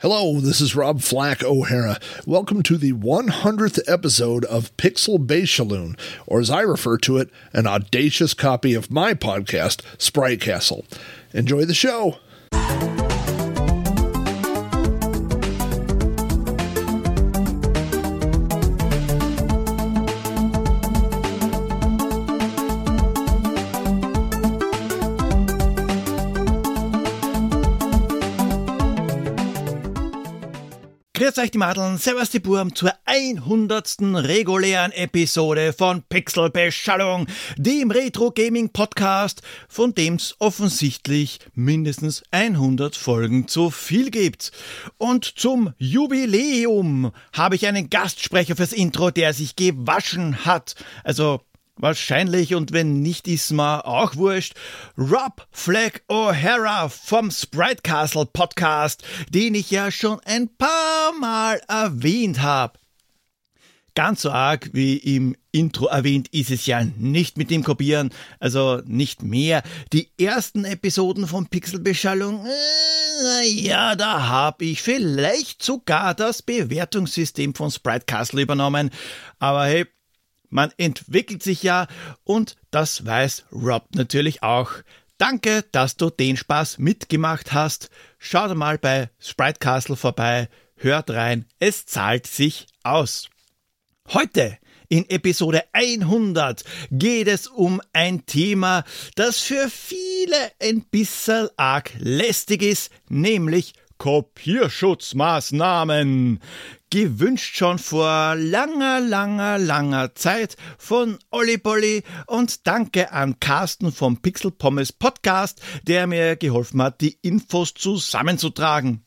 Hello, this is Rob Flack O'Hara. Welcome to the 100th episode of Pixel Bashalloon, or as I refer to it, an audacious copy of my podcast, Sprite Castle. Enjoy the show. Grüß euch die Madeln, servus die Burm zur 100. regulären Episode von Pixel Beschallung, dem Retro Gaming Podcast, von dem's offensichtlich mindestens 100 Folgen zu viel gibt. Und zum Jubiläum habe ich einen Gastsprecher fürs Intro, der sich gewaschen hat. Also Wahrscheinlich und wenn nicht, ist mir auch wurscht. Rob Flag O'Hara vom Sprite Castle Podcast, den ich ja schon ein paar Mal erwähnt habe. Ganz so arg wie im Intro erwähnt ist es ja nicht mit dem Kopieren, also nicht mehr. Die ersten Episoden von Pixelbeschallung, äh, ja, da habe ich vielleicht sogar das Bewertungssystem von Sprite Castle übernommen. Aber hey, man entwickelt sich ja und das weiß Rob natürlich auch. Danke, dass du den Spaß mitgemacht hast. Schau mal bei Sprite Castle vorbei, hört rein, es zahlt sich aus. Heute in Episode 100 geht es um ein Thema, das für viele ein bisschen arg lästig ist, nämlich Kopierschutzmaßnahmen gewünscht schon vor langer, langer, langer Zeit von Olli Bolli und danke an Carsten vom Pixel Pommes Podcast, der mir geholfen hat, die Infos zusammenzutragen.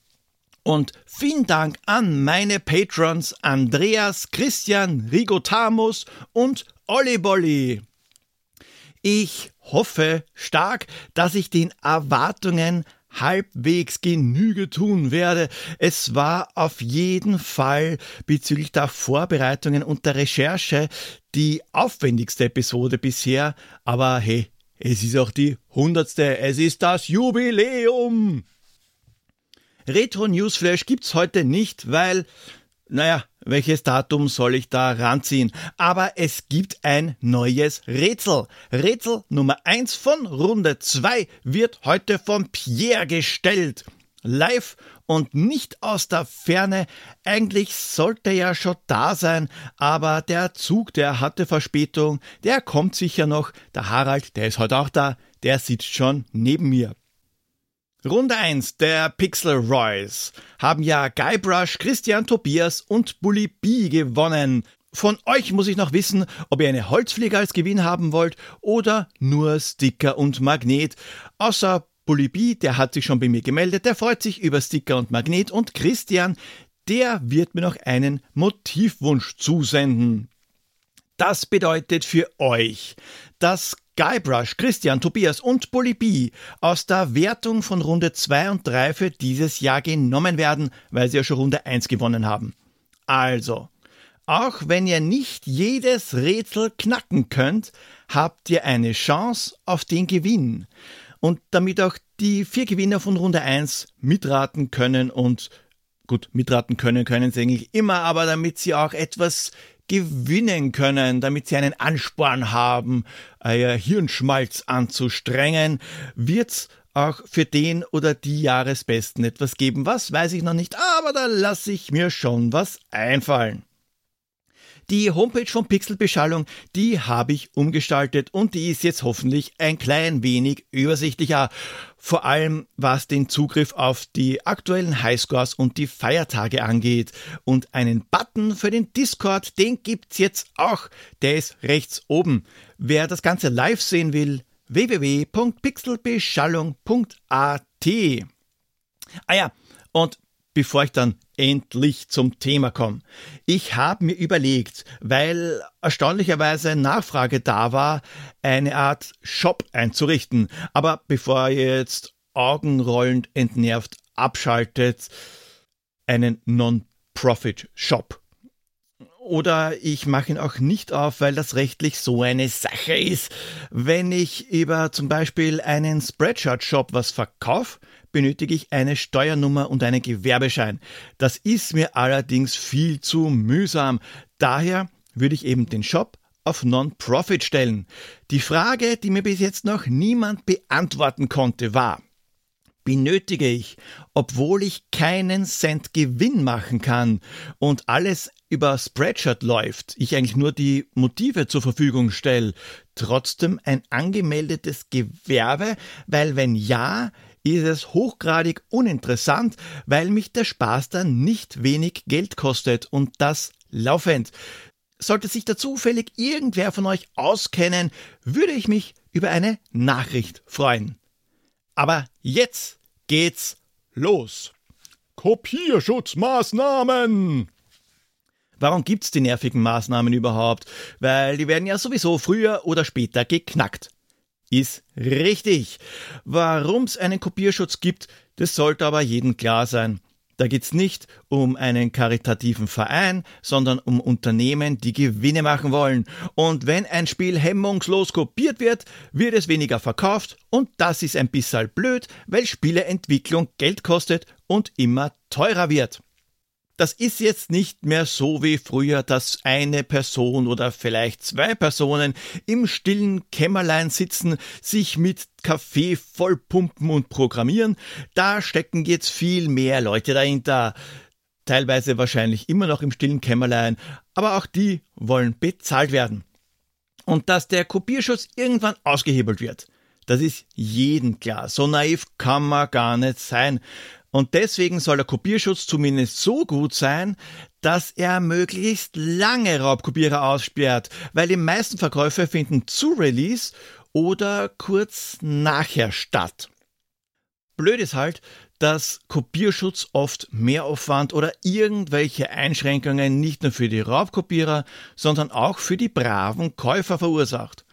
Und vielen Dank an meine Patrons Andreas, Christian, Rigo Tamus und Olli Bolli. Ich hoffe stark, dass ich den Erwartungen halbwegs Genüge tun werde. Es war auf jeden Fall bezüglich der Vorbereitungen und der Recherche die aufwendigste Episode bisher, aber hey, es ist auch die hundertste, es ist das Jubiläum. Retro Newsflash gibt's heute nicht, weil naja, welches Datum soll ich da ranziehen? Aber es gibt ein neues Rätsel. Rätsel Nummer 1 von Runde 2 wird heute von Pierre gestellt. Live und nicht aus der Ferne. Eigentlich sollte er ja schon da sein, aber der Zug, der hatte Verspätung, der kommt sicher noch. Der Harald, der ist heute auch da, der sitzt schon neben mir. Runde 1 der Pixel Royce haben ja Guybrush, Christian Tobias und Bully B gewonnen. Von euch muss ich noch wissen, ob ihr eine Holzfliege als Gewinn haben wollt oder nur Sticker und Magnet. Außer Bully B, der hat sich schon bei mir gemeldet, der freut sich über Sticker und Magnet und Christian, der wird mir noch einen Motivwunsch zusenden. Das bedeutet für euch, dass Guybrush, Christian, Tobias und B aus der Wertung von Runde 2 und 3 für dieses Jahr genommen werden, weil sie ja schon Runde 1 gewonnen haben. Also, auch wenn ihr nicht jedes Rätsel knacken könnt, habt ihr eine Chance auf den Gewinn. Und damit auch die vier Gewinner von Runde 1 mitraten können und gut, mitraten können, können sie eigentlich immer, aber damit sie auch etwas gewinnen können, damit sie einen Ansporn haben, euer Hirnschmalz anzustrengen, wird's auch für den oder die Jahresbesten etwas geben. Was weiß ich noch nicht, aber da lasse ich mir schon was einfallen. Die Homepage von Pixelbeschallung, die habe ich umgestaltet und die ist jetzt hoffentlich ein klein wenig übersichtlicher. Vor allem was den Zugriff auf die aktuellen Highscores und die Feiertage angeht. Und einen Button für den Discord, den gibt's jetzt auch. Der ist rechts oben. Wer das Ganze live sehen will, www.pixelbeschallung.at. Ah ja, und bevor ich dann endlich zum Thema komme. Ich habe mir überlegt, weil erstaunlicherweise Nachfrage da war, eine Art Shop einzurichten. Aber bevor ihr jetzt augenrollend entnervt abschaltet, einen Non-Profit-Shop. Oder ich mache ihn auch nicht auf, weil das rechtlich so eine Sache ist. Wenn ich über zum Beispiel einen Spreadshirt-Shop was verkaufe, benötige ich eine Steuernummer und einen Gewerbeschein. Das ist mir allerdings viel zu mühsam. Daher würde ich eben den Shop auf Non-Profit stellen. Die Frage, die mir bis jetzt noch niemand beantworten konnte, war, benötige ich, obwohl ich keinen Cent Gewinn machen kann und alles über Spreadshirt läuft, ich eigentlich nur die Motive zur Verfügung stelle, trotzdem ein angemeldetes Gewerbe, weil wenn ja, ist es hochgradig uninteressant, weil mich der Spaß dann nicht wenig Geld kostet und das laufend. Sollte sich da zufällig irgendwer von euch auskennen, würde ich mich über eine Nachricht freuen. Aber jetzt geht's los. Kopierschutzmaßnahmen! Warum gibt's die nervigen Maßnahmen überhaupt? Weil die werden ja sowieso früher oder später geknackt. Ist richtig. Warum's einen Kopierschutz gibt, das sollte aber jedem klar sein. Da geht's nicht um einen karitativen Verein, sondern um Unternehmen, die Gewinne machen wollen. Und wenn ein Spiel hemmungslos kopiert wird, wird es weniger verkauft und das ist ein bisschen blöd, weil Spieleentwicklung Geld kostet und immer teurer wird. Das ist jetzt nicht mehr so wie früher, dass eine Person oder vielleicht zwei Personen im stillen Kämmerlein sitzen, sich mit Kaffee vollpumpen und programmieren. Da stecken jetzt viel mehr Leute dahinter. Teilweise wahrscheinlich immer noch im stillen Kämmerlein, aber auch die wollen bezahlt werden. Und dass der Kopierschutz irgendwann ausgehebelt wird, das ist jedem klar. So naiv kann man gar nicht sein. Und deswegen soll der Kopierschutz zumindest so gut sein, dass er möglichst lange Raubkopierer aussperrt, weil die meisten Verkäufe finden zu Release oder kurz nachher statt. Blöd ist halt, dass Kopierschutz oft Mehraufwand oder irgendwelche Einschränkungen nicht nur für die Raubkopierer, sondern auch für die braven Käufer verursacht.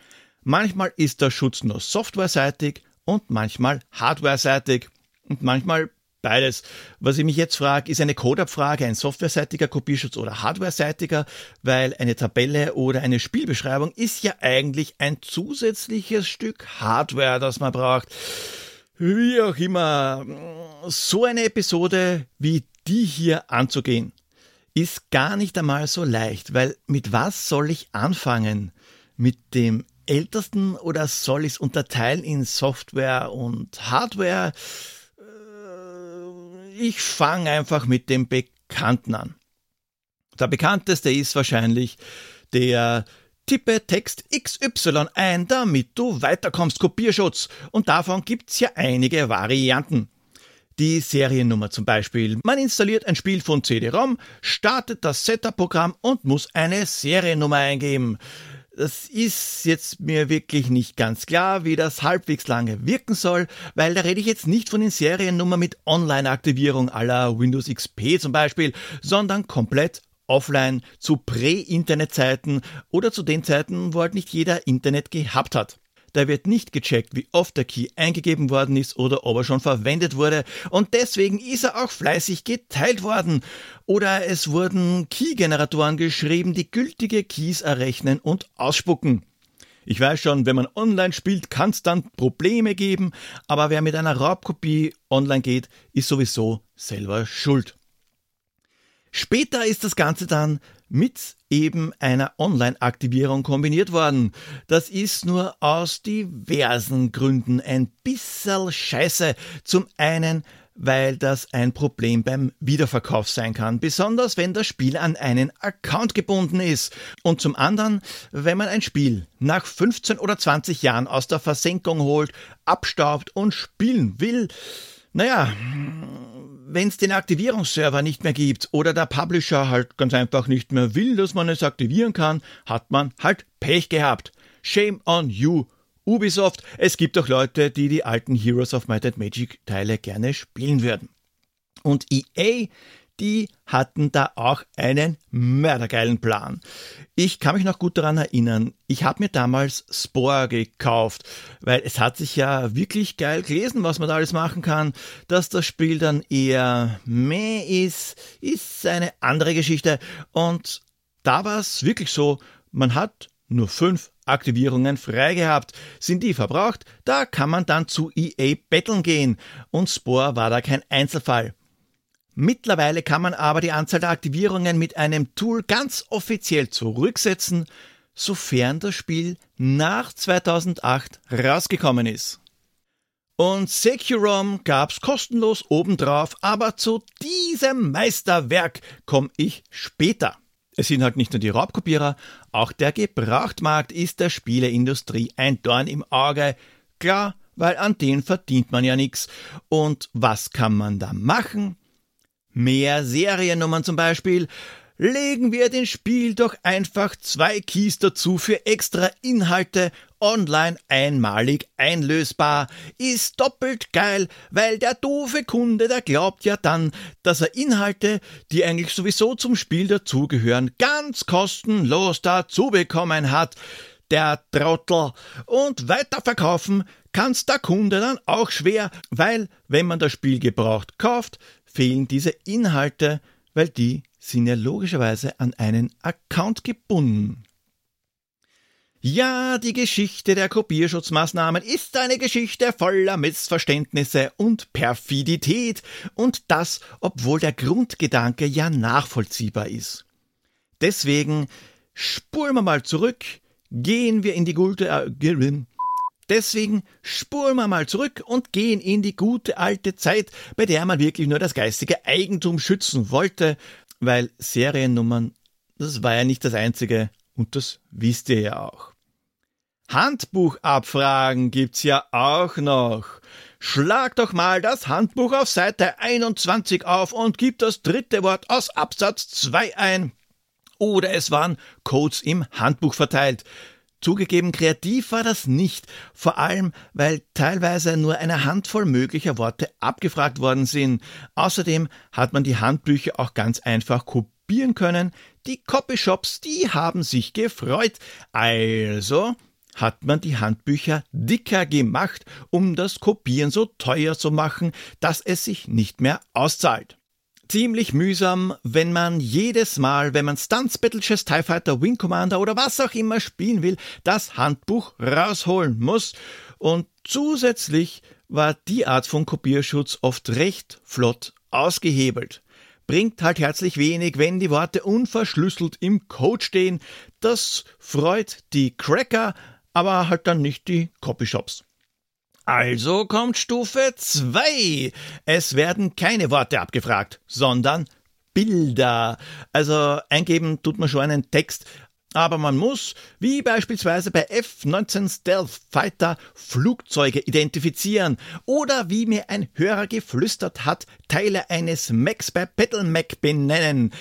Manchmal ist der Schutz nur softwareseitig und manchmal hardwareseitig und manchmal Beides. Was ich mich jetzt frage, ist eine Codeabfrage ein softwareseitiger Kopierschutz oder hardwareseitiger, weil eine Tabelle oder eine Spielbeschreibung ist ja eigentlich ein zusätzliches Stück Hardware, das man braucht. Wie auch immer, so eine Episode wie die hier anzugehen, ist gar nicht einmal so leicht, weil mit was soll ich anfangen? Mit dem ältesten oder soll ich es unterteilen in Software und Hardware? Ich fange einfach mit dem Bekannten an. Der bekannteste ist wahrscheinlich der Tippe Text XY ein, damit du weiterkommst, Kopierschutz. Und davon gibt's ja einige Varianten. Die Seriennummer zum Beispiel. Man installiert ein Spiel von CD-ROM, startet das Setup-Programm und muss eine Seriennummer eingeben. Das ist jetzt mir wirklich nicht ganz klar, wie das halbwegs lange wirken soll, weil da rede ich jetzt nicht von den Seriennummern mit Online-Aktivierung aller Windows XP zum Beispiel, sondern komplett offline zu Prä-Internet-Zeiten oder zu den Zeiten, wo halt nicht jeder Internet gehabt hat. Da wird nicht gecheckt, wie oft der Key eingegeben worden ist oder ob er schon verwendet wurde. Und deswegen ist er auch fleißig geteilt worden. Oder es wurden Key-Generatoren geschrieben, die gültige Keys errechnen und ausspucken. Ich weiß schon, wenn man online spielt, kann es dann Probleme geben, aber wer mit einer Raubkopie online geht, ist sowieso selber schuld. Später ist das Ganze dann mit eben einer Online-Aktivierung kombiniert worden. Das ist nur aus diversen Gründen ein bisschen scheiße. Zum einen, weil das ein Problem beim Wiederverkauf sein kann, besonders wenn das Spiel an einen Account gebunden ist. Und zum anderen, wenn man ein Spiel nach 15 oder 20 Jahren aus der Versenkung holt, abstaubt und spielen will, naja, wenn es den Aktivierungsserver nicht mehr gibt oder der Publisher halt ganz einfach nicht mehr will, dass man es aktivieren kann, hat man halt Pech gehabt. Shame on you, Ubisoft. Es gibt auch Leute, die die alten Heroes of Might and Magic Teile gerne spielen würden. Und EA die hatten da auch einen mördergeilen Plan. Ich kann mich noch gut daran erinnern, ich habe mir damals Spore gekauft, weil es hat sich ja wirklich geil gelesen, was man da alles machen kann. Dass das Spiel dann eher meh ist, ist eine andere Geschichte. Und da war es wirklich so, man hat nur fünf Aktivierungen frei gehabt. Sind die verbraucht, da kann man dann zu EA betteln gehen. Und Spore war da kein Einzelfall. Mittlerweile kann man aber die Anzahl der Aktivierungen mit einem Tool ganz offiziell zurücksetzen, sofern das Spiel nach 2008 rausgekommen ist. Und Securom gab's kostenlos obendrauf, aber zu diesem Meisterwerk komme ich später. Es sind halt nicht nur die Raubkopierer, auch der Gebrauchtmarkt ist der Spieleindustrie ein Dorn im Auge. Klar, weil an den verdient man ja nichts. Und was kann man da machen? Mehr Seriennummern zum Beispiel. Legen wir den Spiel doch einfach zwei Keys dazu für extra Inhalte online einmalig einlösbar. Ist doppelt geil, weil der doofe Kunde, der glaubt ja dann, dass er Inhalte, die eigentlich sowieso zum Spiel dazugehören, ganz kostenlos dazu bekommen hat. Der Trottel. Und weiterverkaufen kann's der Kunde dann auch schwer, weil, wenn man das Spiel gebraucht kauft, fehlen diese Inhalte, weil die sind ja logischerweise an einen Account gebunden. Ja, die Geschichte der Kopierschutzmaßnahmen ist eine Geschichte voller Missverständnisse und Perfidität, und das, obwohl der Grundgedanke ja nachvollziehbar ist. Deswegen spuren wir mal zurück, gehen wir in die gute äh, Deswegen spuren wir mal zurück und gehen in die gute alte Zeit, bei der man wirklich nur das geistige Eigentum schützen wollte, weil Seriennummern, das war ja nicht das einzige und das wisst ihr ja auch. Handbuchabfragen gibt's ja auch noch. Schlag doch mal das Handbuch auf Seite 21 auf und gib das dritte Wort aus Absatz 2 ein. Oder es waren Codes im Handbuch verteilt. Zugegeben, kreativ war das nicht, vor allem weil teilweise nur eine Handvoll möglicher Worte abgefragt worden sind. Außerdem hat man die Handbücher auch ganz einfach kopieren können. Die Copyshops, die haben sich gefreut. Also hat man die Handbücher dicker gemacht, um das Kopieren so teuer zu machen, dass es sich nicht mehr auszahlt ziemlich mühsam, wenn man jedes Mal, wenn man Stunts Battle Chess TIE Fighter Wing Commander oder was auch immer spielen will, das Handbuch rausholen muss. Und zusätzlich war die Art von Kopierschutz oft recht flott ausgehebelt. Bringt halt herzlich wenig, wenn die Worte unverschlüsselt im Code stehen. Das freut die Cracker, aber halt dann nicht die Copyshops. Also kommt Stufe 2. Es werden keine Worte abgefragt, sondern Bilder. Also eingeben tut man schon einen Text, aber man muss, wie beispielsweise bei F-19 Stealth Fighter, Flugzeuge identifizieren oder wie mir ein Hörer geflüstert hat, Teile eines Macs bei BattleMac benennen.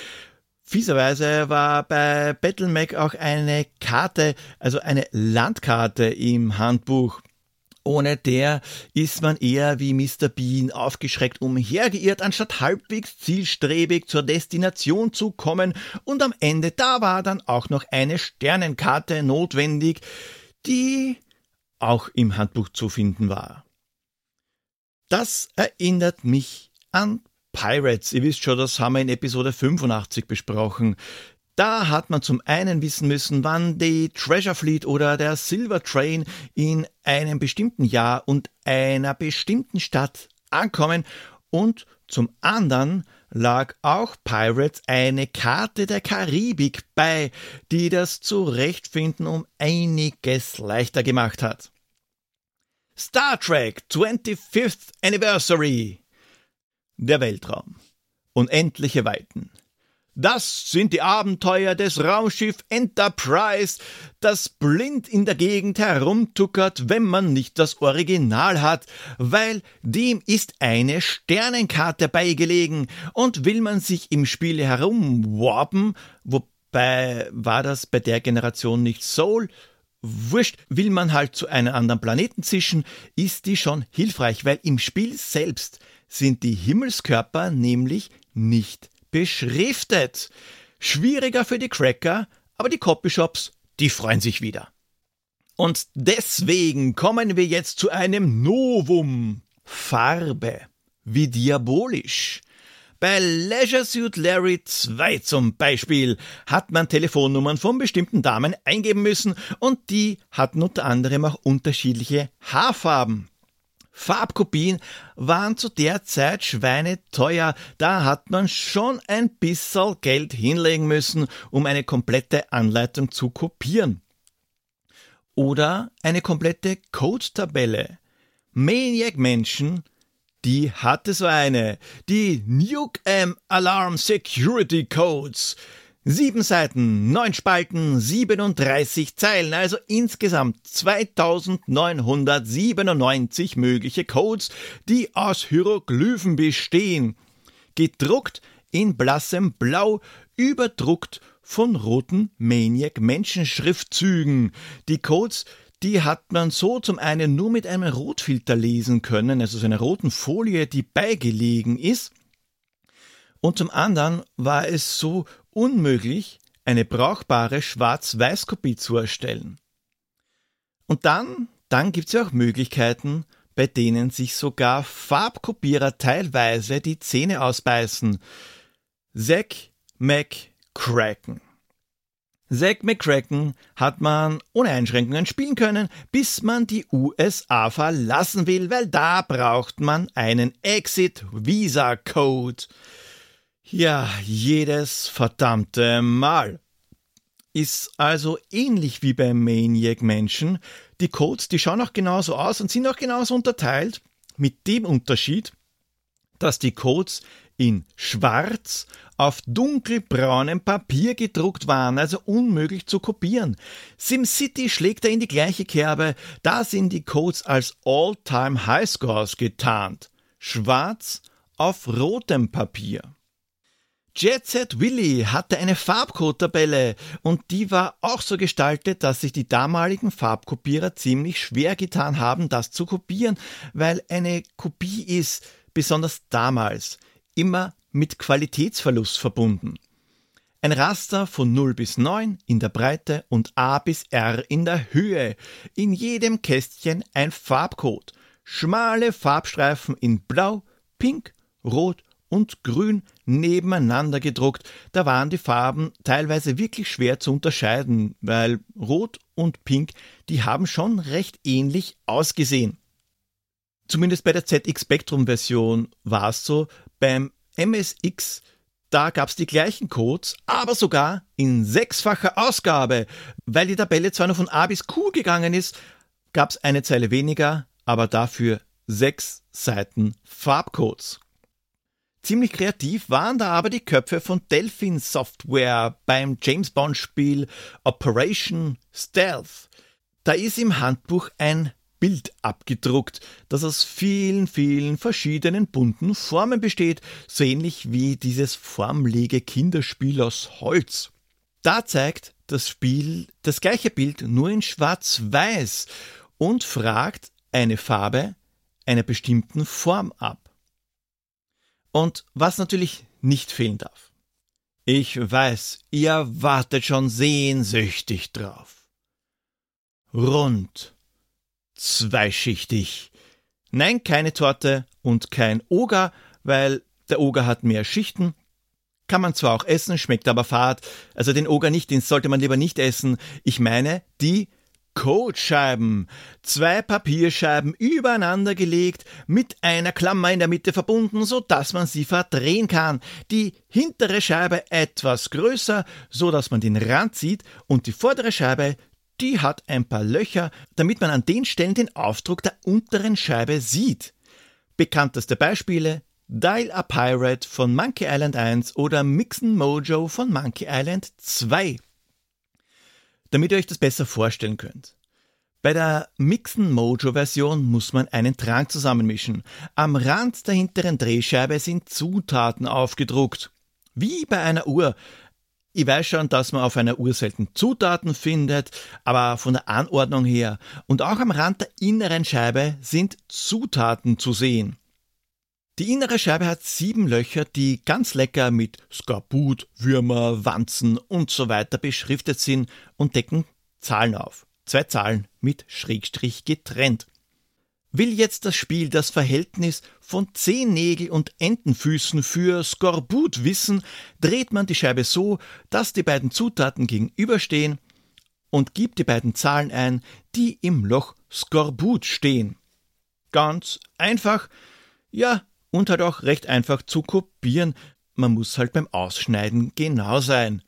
Fieserweise war bei BattleMac auch eine Karte, also eine Landkarte im Handbuch. Ohne der ist man eher wie Mr. Bean aufgeschreckt umhergeirrt, anstatt halbwegs zielstrebig zur Destination zu kommen. Und am Ende, da war dann auch noch eine Sternenkarte notwendig, die auch im Handbuch zu finden war. Das erinnert mich an Pirates. Ihr wisst schon, das haben wir in Episode 85 besprochen. Da hat man zum einen wissen müssen, wann die Treasure Fleet oder der Silver Train in einem bestimmten Jahr und einer bestimmten Stadt ankommen. Und zum anderen lag auch Pirates eine Karte der Karibik bei, die das Zurechtfinden um einiges leichter gemacht hat. Star Trek 25th Anniversary. Der Weltraum. Unendliche Weiten das sind die Abenteuer des Raumschiff Enterprise, das blind in der Gegend herumtuckert, wenn man nicht das Original hat, weil dem ist eine Sternenkarte beigelegen und will man sich im Spiel herumwarpen, wobei war das bei der Generation nicht Soul, Wurscht, will man halt zu einem anderen Planeten zischen, ist die schon hilfreich, weil im Spiel selbst sind die Himmelskörper nämlich nicht beschriftet. Schwieriger für die Cracker, aber die Copyshops, die freuen sich wieder. Und deswegen kommen wir jetzt zu einem Novum. Farbe. Wie diabolisch. Bei Leisure Suit Larry 2 zum Beispiel hat man Telefonnummern von bestimmten Damen eingeben müssen und die hatten unter anderem auch unterschiedliche Haarfarben. Farbkopien waren zu der Zeit schweineteuer, da hat man schon ein bisschen Geld hinlegen müssen, um eine komplette Anleitung zu kopieren. Oder eine komplette Code-Tabelle. Maniac Menschen die hatte so eine. Die Nuke M Alarm Security Codes. Sieben Seiten, neun Spalten, 37 Zeilen, also insgesamt 2997 mögliche Codes, die aus Hieroglyphen bestehen. Gedruckt in blassem Blau, überdruckt von roten Maniac Menschenschriftzügen. Die Codes die hat man so zum einen nur mit einem Rotfilter lesen können, also so einer roten Folie, die beigelegen ist. Und zum anderen war es so unmöglich, eine brauchbare Schwarz-Weiß-Kopie zu erstellen. Und dann, dann gibt es ja auch Möglichkeiten, bei denen sich sogar Farbkopierer teilweise die Zähne ausbeißen. Zack McCracken. Zack McCracken hat man ohne Einschränkungen spielen können, bis man die USA verlassen will, weil da braucht man einen Exit Visa Code. Ja, jedes verdammte Mal. Ist also ähnlich wie bei Maniac Menschen. Die Codes, die schauen auch genauso aus und sind auch genauso unterteilt, mit dem Unterschied, dass die Codes in schwarz auf dunkelbraunem Papier gedruckt waren, also unmöglich zu kopieren. SimCity schlägt da in die gleiche Kerbe, da sind die Codes als All-Time Highscores getarnt. Schwarz auf rotem Papier. Jet Set Willy hatte eine Farbcode-Tabelle und die war auch so gestaltet, dass sich die damaligen Farbkopierer ziemlich schwer getan haben, das zu kopieren, weil eine Kopie ist, besonders damals, immer mit Qualitätsverlust verbunden. Ein Raster von 0 bis 9 in der Breite und A bis R in der Höhe. In jedem Kästchen ein Farbcode. Schmale Farbstreifen in Blau, Pink, Rot und Grün nebeneinander gedruckt. Da waren die Farben teilweise wirklich schwer zu unterscheiden, weil Rot und Pink, die haben schon recht ähnlich ausgesehen. Zumindest bei der ZX Spectrum Version war es so, beim MSX, da gab es die gleichen Codes, aber sogar in sechsfacher Ausgabe. Weil die Tabelle zwar nur von A bis Q gegangen ist, gab es eine Zeile weniger, aber dafür sechs Seiten Farbcodes. Ziemlich kreativ waren da aber die Köpfe von Delphin Software beim James Bond Spiel Operation Stealth. Da ist im Handbuch ein Bild abgedruckt, das aus vielen, vielen verschiedenen bunten Formen besteht, so ähnlich wie dieses formlege Kinderspiel aus Holz. Da zeigt das Spiel das gleiche Bild nur in schwarz-weiß und fragt eine Farbe einer bestimmten Form ab. Und was natürlich nicht fehlen darf. Ich weiß, ihr wartet schon sehnsüchtig drauf. Rund zweischichtig. Nein, keine Torte und kein Oger, weil der Oger hat mehr Schichten. Kann man zwar auch essen, schmeckt aber fad. Also den Oger nicht, den sollte man lieber nicht essen. Ich meine die Codescheiben. Zwei Papierscheiben übereinander gelegt, mit einer Klammer in der Mitte verbunden, so dass man sie verdrehen kann. Die hintere Scheibe etwas größer, so dass man den Rand sieht und die vordere Scheibe die hat ein paar Löcher, damit man an den Stellen den Aufdruck der unteren Scheibe sieht. Bekannteste Beispiele Dial a Pirate von Monkey Island 1 oder Mixen Mojo von Monkey Island 2. Damit ihr euch das besser vorstellen könnt. Bei der Mixen Mojo Version muss man einen Trank zusammenmischen. Am Rand der hinteren Drehscheibe sind Zutaten aufgedruckt. Wie bei einer Uhr, ich weiß schon, dass man auf einer Uhr selten Zutaten findet, aber von der Anordnung her und auch am Rand der inneren Scheibe sind Zutaten zu sehen. Die innere Scheibe hat sieben Löcher, die ganz lecker mit Skarbut, Würmer, Wanzen und so weiter beschriftet sind und decken Zahlen auf. Zwei Zahlen mit Schrägstrich getrennt. Will jetzt das Spiel das Verhältnis von Zehennägel und Entenfüßen für Skorbut wissen, dreht man die Scheibe so, dass die beiden Zutaten gegenüberstehen und gibt die beiden Zahlen ein, die im Loch Skorbut stehen. Ganz einfach, ja, und halt auch recht einfach zu kopieren. Man muss halt beim Ausschneiden genau sein.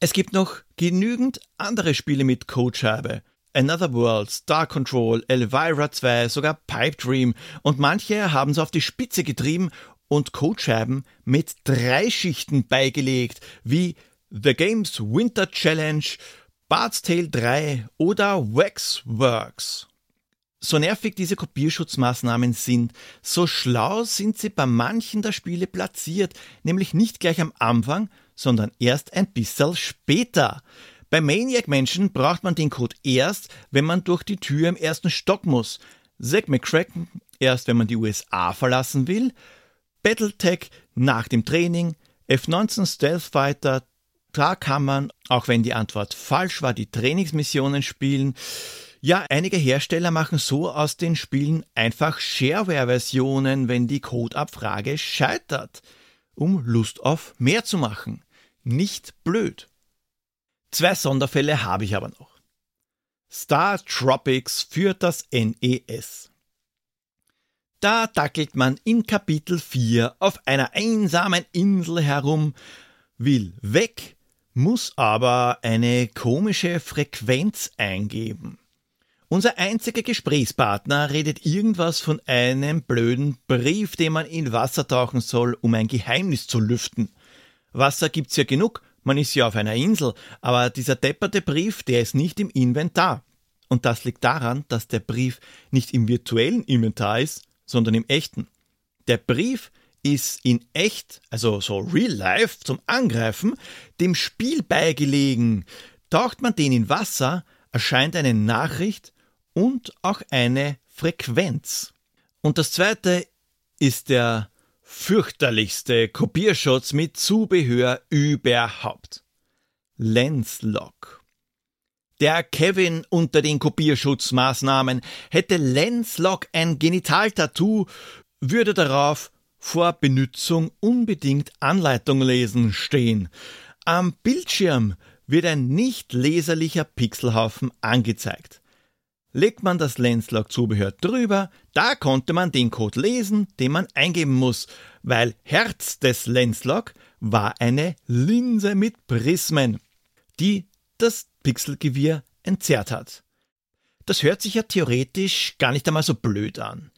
Es gibt noch genügend andere Spiele mit Codescheibe. Another World, Star Control, Elvira 2, sogar Pipe Dream und manche haben es auf die Spitze getrieben und Codescheiben mit drei Schichten beigelegt, wie The Games Winter Challenge, Bart's Tale 3 oder Waxworks. So nervig diese Kopierschutzmaßnahmen sind, so schlau sind sie bei manchen der Spiele platziert, nämlich nicht gleich am Anfang, sondern erst ein bisschen später. Bei Maniac Mansion braucht man den Code erst, wenn man durch die Tür im ersten Stock muss. Zack McCracken erst, wenn man die USA verlassen will. Battletech nach dem Training. F-19 Stealth Fighter. Da kann man, auch wenn die Antwort falsch war, die Trainingsmissionen spielen. Ja, einige Hersteller machen so aus den Spielen einfach Shareware-Versionen, wenn die Codeabfrage scheitert, um Lust auf mehr zu machen. Nicht blöd. Zwei Sonderfälle habe ich aber noch. Star Tropics für das NES. Da dackelt man in Kapitel 4 auf einer einsamen Insel herum, will weg, muss aber eine komische Frequenz eingeben. Unser einziger Gesprächspartner redet irgendwas von einem blöden Brief, den man in Wasser tauchen soll, um ein Geheimnis zu lüften. Wasser gibt's ja genug, man ist ja auf einer Insel, aber dieser depperte Brief, der ist nicht im Inventar. Und das liegt daran, dass der Brief nicht im virtuellen Inventar ist, sondern im echten. Der Brief ist in echt, also so real life zum Angreifen, dem Spiel beigelegen. Taucht man den in Wasser, erscheint eine Nachricht und auch eine Frequenz. Und das zweite ist der fürchterlichste Kopierschutz mit Zubehör überhaupt. Lenslock. Der Kevin unter den Kopierschutzmaßnahmen hätte Lenslock ein Genitaltattoo, würde darauf vor Benutzung unbedingt Anleitung lesen stehen. Am Bildschirm wird ein nicht leserlicher Pixelhaufen angezeigt. Legt man das Lenslock-Zubehör drüber, da konnte man den Code lesen, den man eingeben muss, weil Herz des Lenslock war eine Linse mit Prismen, die das Pixelgewirr entzerrt hat. Das hört sich ja theoretisch gar nicht einmal so blöd an.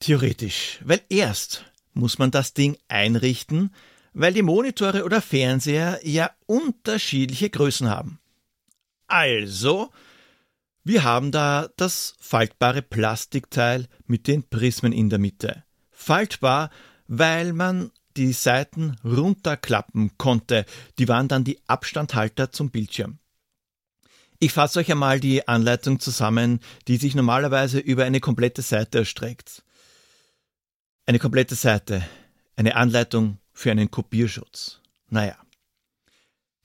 Theoretisch, weil erst muss man das Ding einrichten, weil die Monitore oder Fernseher ja unterschiedliche Größen haben. Also wir haben da das faltbare Plastikteil mit den Prismen in der Mitte. Faltbar, weil man die Seiten runterklappen konnte. Die waren dann die Abstandhalter zum Bildschirm. Ich fasse euch einmal die Anleitung zusammen, die sich normalerweise über eine komplette Seite erstreckt. Eine komplette Seite, eine Anleitung für einen Kopierschutz. Naja.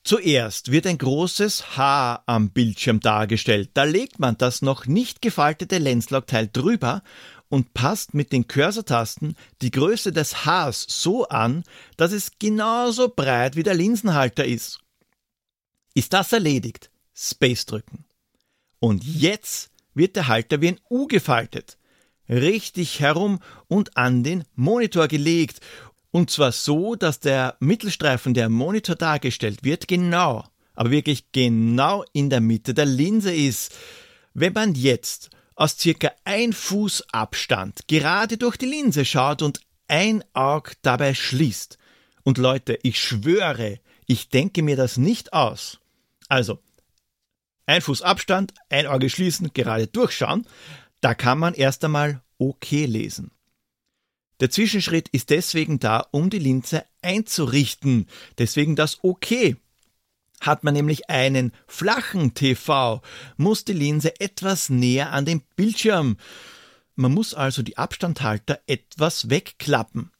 Zuerst wird ein großes H am Bildschirm dargestellt. Da legt man das noch nicht gefaltete Lenslock-Teil drüber und passt mit den Cursor-Tasten die Größe des Hs so an, dass es genauso breit wie der Linsenhalter ist. Ist das erledigt? Space drücken. Und jetzt wird der Halter wie ein U gefaltet, richtig herum und an den Monitor gelegt und zwar so, dass der Mittelstreifen, der am Monitor dargestellt wird, genau, aber wirklich genau in der Mitte der Linse ist. Wenn man jetzt aus circa ein Fuß Abstand gerade durch die Linse schaut und ein Auge dabei schließt. Und Leute, ich schwöre, ich denke mir das nicht aus. Also, ein Fuß Abstand, ein Auge schließen, gerade durchschauen, da kann man erst einmal okay lesen. Der Zwischenschritt ist deswegen da, um die Linse einzurichten. Deswegen das OK. Hat man nämlich einen flachen TV, muss die Linse etwas näher an den Bildschirm. Man muss also die Abstandhalter etwas wegklappen.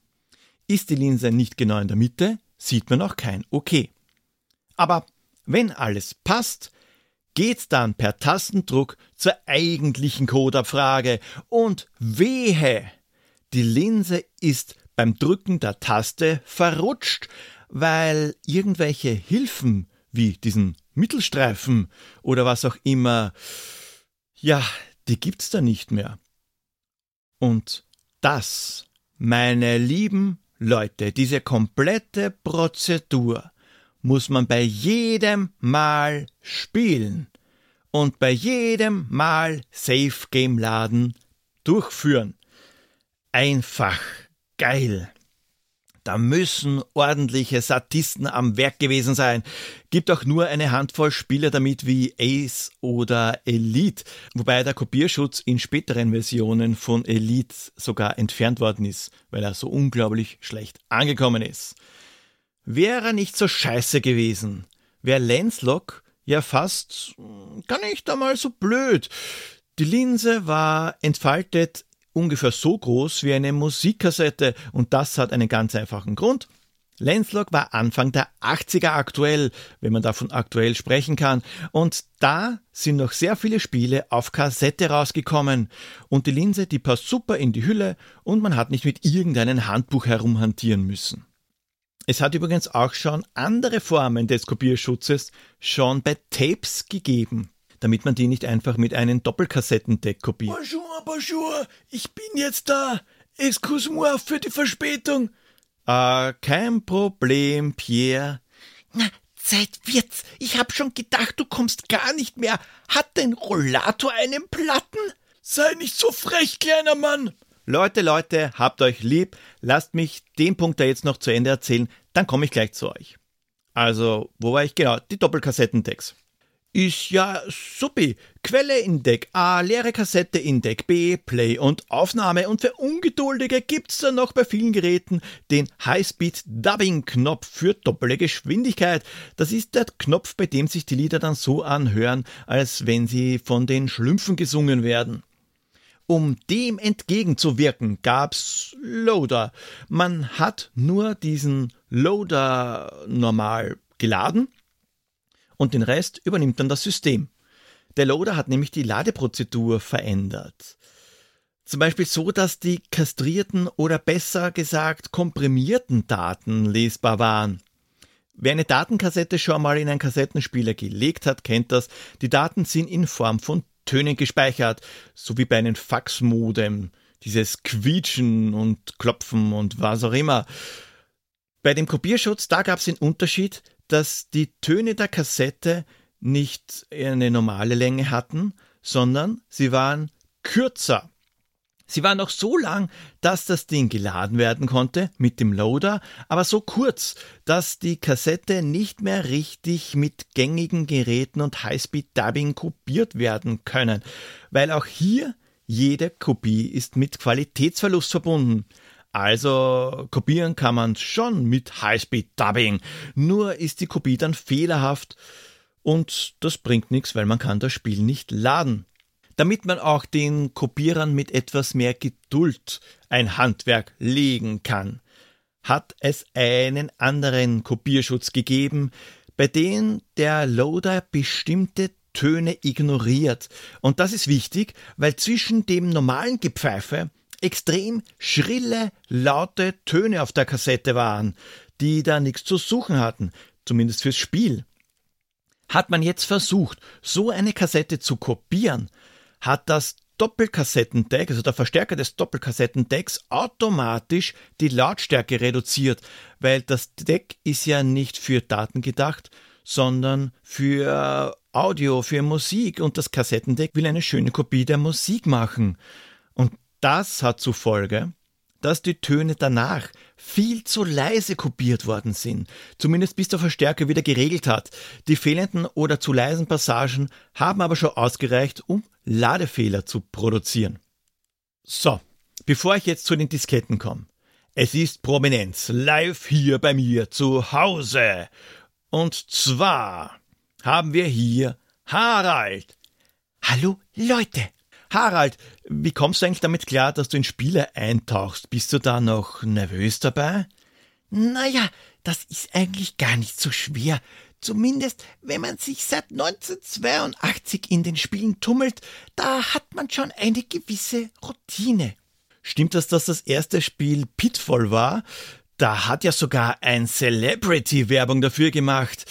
Ist die Linse nicht genau in der Mitte, sieht man auch kein OK. Aber wenn alles passt, geht's dann per Tastendruck zur eigentlichen Codeabfrage und wehe, die Linse ist beim Drücken der Taste verrutscht, weil irgendwelche Hilfen wie diesen Mittelstreifen oder was auch immer, ja, die gibt's da nicht mehr. Und das, meine lieben Leute, diese komplette Prozedur muss man bei jedem Mal spielen und bei jedem Mal Safe Game laden durchführen. Einfach geil. Da müssen ordentliche Satisten am Werk gewesen sein. Gibt auch nur eine Handvoll Spieler damit wie Ace oder Elite, wobei der Kopierschutz in späteren Versionen von Elite sogar entfernt worden ist, weil er so unglaublich schlecht angekommen ist. Wäre nicht so scheiße gewesen, wäre Lancelot ja fast gar nicht einmal so blöd. Die Linse war entfaltet ungefähr so groß wie eine Musikkassette und das hat einen ganz einfachen Grund. Lancelot war Anfang der 80er aktuell, wenn man davon aktuell sprechen kann, und da sind noch sehr viele Spiele auf Kassette rausgekommen und die Linse, die passt super in die Hülle und man hat nicht mit irgendeinem Handbuch herumhantieren müssen. Es hat übrigens auch schon andere Formen des Kopierschutzes schon bei Tapes gegeben damit man die nicht einfach mit einem Doppelkassettendeck kopiert. Bonjour, bonjour, ich bin jetzt da. Excuse-moi für die Verspätung. Ah, kein Problem, Pierre. Na, Zeit wird's. Ich hab schon gedacht, du kommst gar nicht mehr. Hat dein Rollator einen Platten? Sei nicht so frech, kleiner Mann. Leute, Leute, habt euch lieb. Lasst mich den Punkt da jetzt noch zu Ende erzählen, dann komme ich gleich zu euch. Also, wo war ich genau? Die Doppelkassettendecks. Ist ja supi. Quelle in Deck A, leere Kassette in Deck B, Play und Aufnahme. Und für Ungeduldige gibt's dann noch bei vielen Geräten den Highspeed Dubbing Knopf für doppelte Geschwindigkeit. Das ist der Knopf, bei dem sich die Lieder dann so anhören, als wenn sie von den Schlümpfen gesungen werden. Um dem entgegenzuwirken, gab's Loader. Man hat nur diesen Loader normal geladen und den Rest übernimmt dann das System. Der Loader hat nämlich die Ladeprozedur verändert. Zum Beispiel so, dass die kastrierten oder besser gesagt komprimierten Daten lesbar waren. Wer eine Datenkassette schon mal in einen Kassettenspieler gelegt hat, kennt das. Die Daten sind in Form von Tönen gespeichert, so wie bei einem Faxmodem. Dieses Quietschen und Klopfen und was auch immer. Bei dem Kopierschutz, da gab es den Unterschied, dass die Töne der Kassette nicht eine normale Länge hatten, sondern sie waren kürzer. Sie waren noch so lang, dass das Ding geladen werden konnte mit dem Loader, aber so kurz, dass die Kassette nicht mehr richtig mit gängigen Geräten und Highspeed-Dubbing kopiert werden können, weil auch hier jede Kopie ist mit Qualitätsverlust verbunden. Also kopieren kann man schon mit Highspeed Dubbing, nur ist die Kopie dann fehlerhaft und das bringt nichts, weil man kann das Spiel nicht laden. Damit man auch den Kopierern mit etwas mehr Geduld ein Handwerk legen kann, hat es einen anderen Kopierschutz gegeben, bei dem der Loader bestimmte Töne ignoriert. Und das ist wichtig, weil zwischen dem normalen Gepfeife extrem schrille, laute Töne auf der Kassette waren, die da nichts zu suchen hatten, zumindest fürs Spiel. Hat man jetzt versucht, so eine Kassette zu kopieren, hat das Doppelkassettendeck, also der Verstärker des Doppelkassettendecks, automatisch die Lautstärke reduziert, weil das Deck ist ja nicht für Daten gedacht, sondern für Audio, für Musik und das Kassettendeck will eine schöne Kopie der Musik machen. Das hat zur Folge, dass die Töne danach viel zu leise kopiert worden sind, zumindest bis der Verstärker wieder geregelt hat. Die fehlenden oder zu leisen Passagen haben aber schon ausgereicht, um Ladefehler zu produzieren. So, bevor ich jetzt zu den Disketten komme. Es ist Prominenz live hier bei mir zu Hause. Und zwar haben wir hier Harald. Hallo Leute, Harald, wie kommst du eigentlich damit klar, dass du in Spiele eintauchst? Bist du da noch nervös dabei? Naja, das ist eigentlich gar nicht so schwer. Zumindest, wenn man sich seit 1982 in den Spielen tummelt, da hat man schon eine gewisse Routine. Stimmt das, dass das erste Spiel Pitfall war? Da hat ja sogar ein Celebrity Werbung dafür gemacht.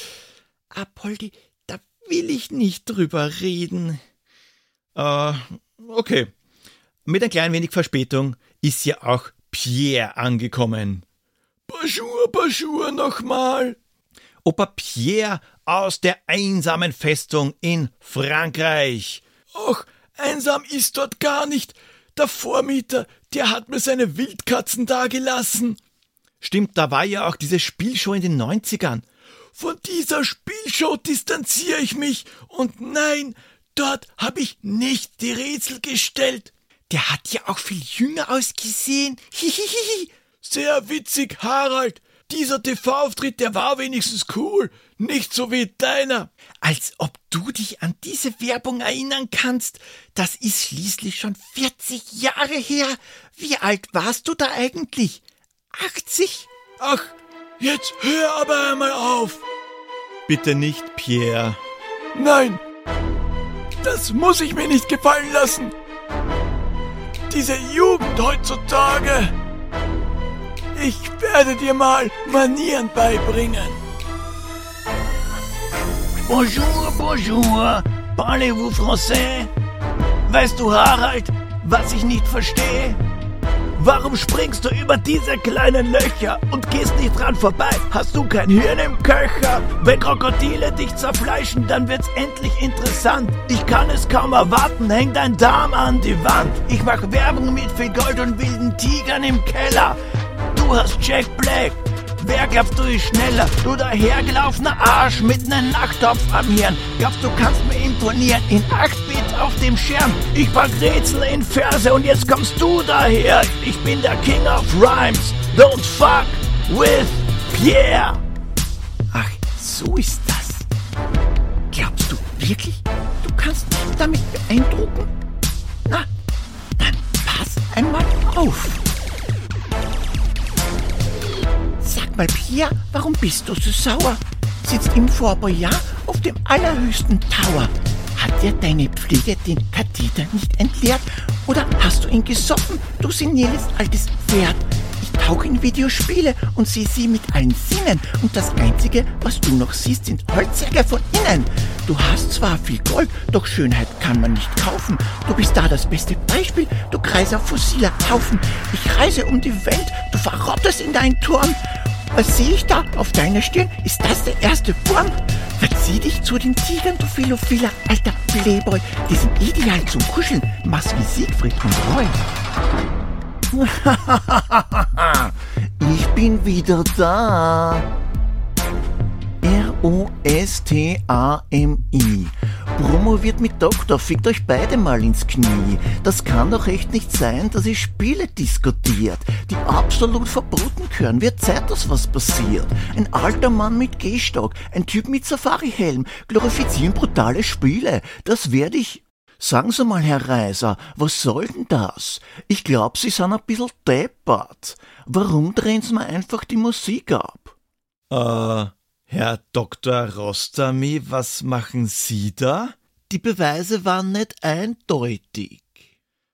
Apoldi, da will ich nicht drüber reden. Äh, okay. Mit ein klein wenig Verspätung ist ja auch Pierre angekommen. Bonjour, bonjour nochmal. Opa Pierre aus der einsamen Festung in Frankreich. Ach, einsam ist dort gar nicht. Der Vormieter, der hat mir seine Wildkatzen dagelassen. Stimmt, da war ja auch diese Spielshow in den 90ern. Von dieser Spielshow distanziere ich mich. Und nein, dort habe ich nicht die Rätsel gestellt. Der hat ja auch viel jünger ausgesehen. Hihihihi. Sehr witzig, Harald. Dieser TV-Auftritt, der war wenigstens cool. Nicht so wie deiner. Als ob du dich an diese Werbung erinnern kannst. Das ist schließlich schon 40 Jahre her. Wie alt warst du da eigentlich? 80? Ach, jetzt hör aber einmal auf. Bitte nicht, Pierre. Nein, das muss ich mir nicht gefallen lassen. Diese Jugend heutzutage. Ich werde dir mal Manieren beibringen. Bonjour, bonjour. Parlez-vous français? Weißt du, Harald, was ich nicht verstehe? Warum springst du über diese kleinen Löcher und gehst nicht dran vorbei? Hast du kein Hirn im Köcher? Wenn Krokodile dich zerfleischen, dann wird's endlich interessant. Ich kann es kaum erwarten, häng dein Darm an die Wand. Ich mach Werbung mit viel Gold und wilden Tigern im Keller. Du hast Jack Black. Wer glaubst du ist schneller? Du dahergelaufener Arsch mit nem Nachttopf am Hirn. Glaubst du kannst mir imponieren in 8-Bit auf dem Schirm? Ich pack Rätsel in Verse und jetzt kommst du daher. Ich bin der King of Rhymes. Don't fuck with Pierre. Ach, so ist das. Glaubst du wirklich, du kannst mich damit beeindrucken? Na, dann pass einmal auf. Sag mal, Pierre, warum bist du so sauer? Sitzt im Vorjahr auf dem allerhöchsten Tower. Hat dir deine Pflege den Katheter nicht entleert? Oder hast du ihn gesoffen, du seniles altes Pferd? Ich tauche in Videospiele und sehe sie mit allen Sinnen. Und das Einzige, was du noch siehst, sind Holzsäge von innen. Du hast zwar viel Gold, doch Schönheit kann man nicht kaufen. Du bist da das beste Beispiel, du Kreiser fossiler Haufen. Ich reise um die Welt, du verrottest in deinen Turm. Was sehe ich da auf deiner Stirn? Ist das der erste Wurm? Verzieh dich zu den Tigern, du philophiler alter Playboy. Die sind ideal zum Kuscheln. Mach's wie Siegfried und Roy. ich bin wieder da. R-O-S-T-A-M-I. Promoviert mit Doktor, fickt euch beide mal ins Knie. Das kann doch echt nicht sein, dass ihr Spiele diskutiert, die absolut verboten gehören. Wird Zeit, dass was passiert. Ein alter Mann mit Gehstock, ein Typ mit Safari-Helm, glorifizieren brutale Spiele. Das werde ich Sagen Sie mal, Herr Reiser, was soll denn das? Ich glaub, Sie sind ein bisschen deppert. Warum drehen Sie mir einfach die Musik ab? Äh, Herr Dr. Rostami, was machen Sie da? Die Beweise waren nicht eindeutig.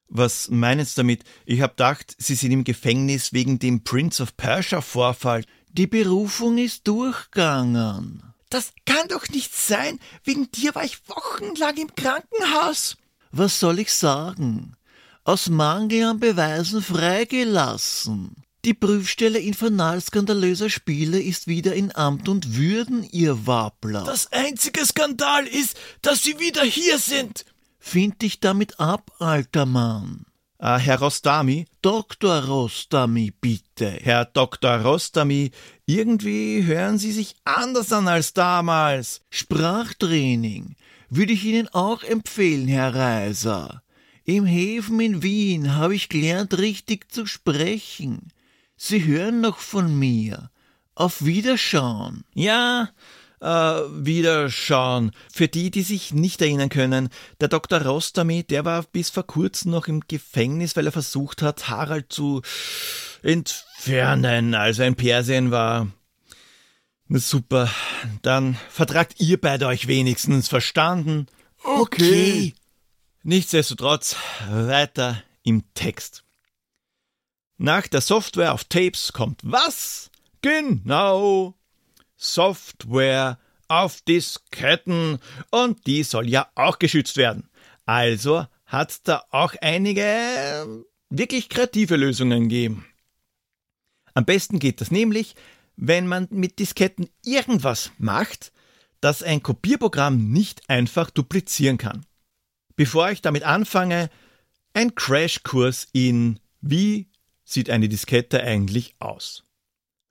Was meinen Sie damit? Ich hab gedacht, Sie sind im Gefängnis wegen dem Prince of Persia Vorfall. Die Berufung ist durchgegangen. Das kann doch nicht sein. Wegen dir war ich wochenlang im Krankenhaus. Was soll ich sagen? Aus Mangel an Beweisen freigelassen. Die Prüfstelle infernal skandalöser Spiele ist wieder in Amt und Würden, ihr Wappler. Das einzige Skandal ist, dass sie wieder hier sind. Find dich damit ab, alter Mann. Ah, Herr Rostami? Dr. Rostami, bitte. Herr Dr. Rostami, irgendwie hören Sie sich anders an als damals. Sprachtraining würde ich Ihnen auch empfehlen, Herr Reiser. Im Häfen in Wien habe ich gelernt, richtig zu sprechen. Sie hören noch von mir. Auf Wiederschauen. Ja, äh, Wiederschauen. Für die, die sich nicht erinnern können, der Dr. Rostami, der war bis vor kurzem noch im Gefängnis, weil er versucht hat, Harald zu entfernen, als er in Persien war. Na super, dann vertragt ihr beide euch wenigstens, verstanden? Okay. Nichtsdestotrotz weiter im Text. Nach der Software auf Tapes kommt was? Genau. Software auf Disketten und die soll ja auch geschützt werden. Also hat da auch einige äh, wirklich kreative Lösungen gegeben. Am besten geht das nämlich, wenn man mit Disketten irgendwas macht, das ein Kopierprogramm nicht einfach duplizieren kann. Bevor ich damit anfange, ein Crashkurs in wie sieht eine Diskette eigentlich aus.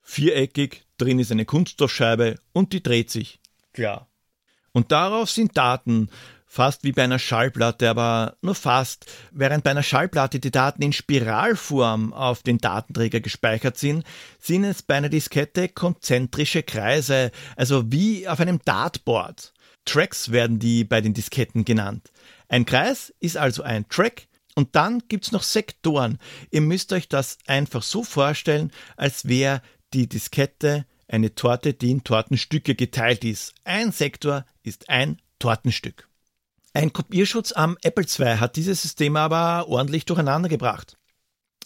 Viereckig, drin ist eine Kunststoffscheibe und die dreht sich. Klar. Und darauf sind Daten, fast wie bei einer Schallplatte, aber nur fast. Während bei einer Schallplatte die Daten in Spiralform auf den Datenträger gespeichert sind, sind es bei einer Diskette konzentrische Kreise, also wie auf einem Dartboard. Tracks werden die bei den Disketten genannt. Ein Kreis ist also ein Track und dann gibt's noch Sektoren. Ihr müsst euch das einfach so vorstellen, als wäre die Diskette eine Torte, die in Tortenstücke geteilt ist. Ein Sektor ist ein Tortenstück. Ein Kopierschutz am Apple II hat dieses System aber ordentlich durcheinander gebracht.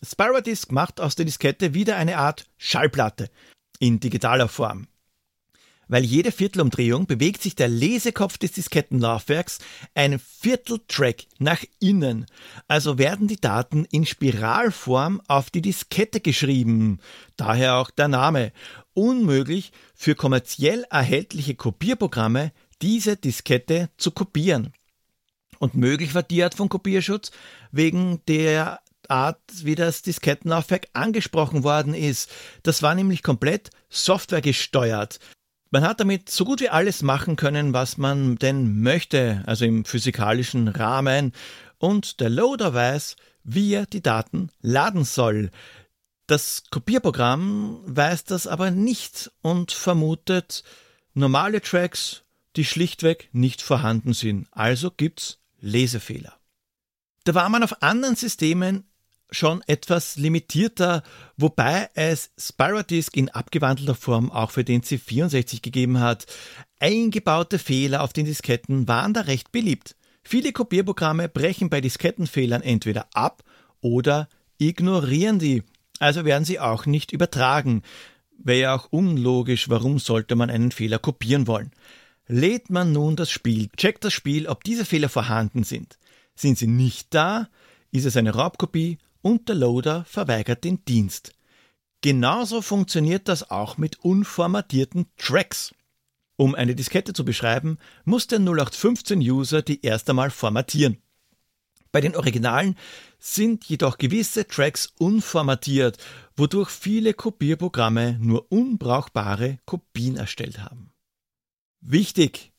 Spiradisk macht aus der Diskette wieder eine Art Schallplatte in digitaler Form. Weil jede Viertelumdrehung bewegt sich der Lesekopf des Diskettenlaufwerks einen Vierteltrack nach innen. Also werden die Daten in Spiralform auf die Diskette geschrieben. Daher auch der Name. Unmöglich für kommerziell erhältliche Kopierprogramme diese Diskette zu kopieren. Und möglich war die Art von Kopierschutz wegen der Art, wie das Diskettenlaufwerk angesprochen worden ist. Das war nämlich komplett softwaregesteuert. Man hat damit so gut wie alles machen können, was man denn möchte, also im physikalischen Rahmen. Und der Loader weiß, wie er die Daten laden soll. Das Kopierprogramm weiß das aber nicht und vermutet normale Tracks, die schlichtweg nicht vorhanden sind. Also gibt's Lesefehler. Da war man auf anderen Systemen schon etwas limitierter, wobei es Spiradisk in abgewandelter Form auch für den C64 gegeben hat. Eingebaute Fehler auf den Disketten waren da recht beliebt. Viele Kopierprogramme brechen bei Diskettenfehlern entweder ab oder ignorieren die, also werden sie auch nicht übertragen. Wäre ja auch unlogisch, warum sollte man einen Fehler kopieren wollen. Lädt man nun das Spiel, checkt das Spiel, ob diese Fehler vorhanden sind. Sind sie nicht da, ist es eine Raubkopie und der Loader verweigert den Dienst. Genauso funktioniert das auch mit unformatierten Tracks. Um eine Diskette zu beschreiben, muss der 0815-User die erst einmal formatieren. Bei den Originalen sind jedoch gewisse Tracks unformatiert, wodurch viele Kopierprogramme nur unbrauchbare Kopien erstellt haben. Wichtig,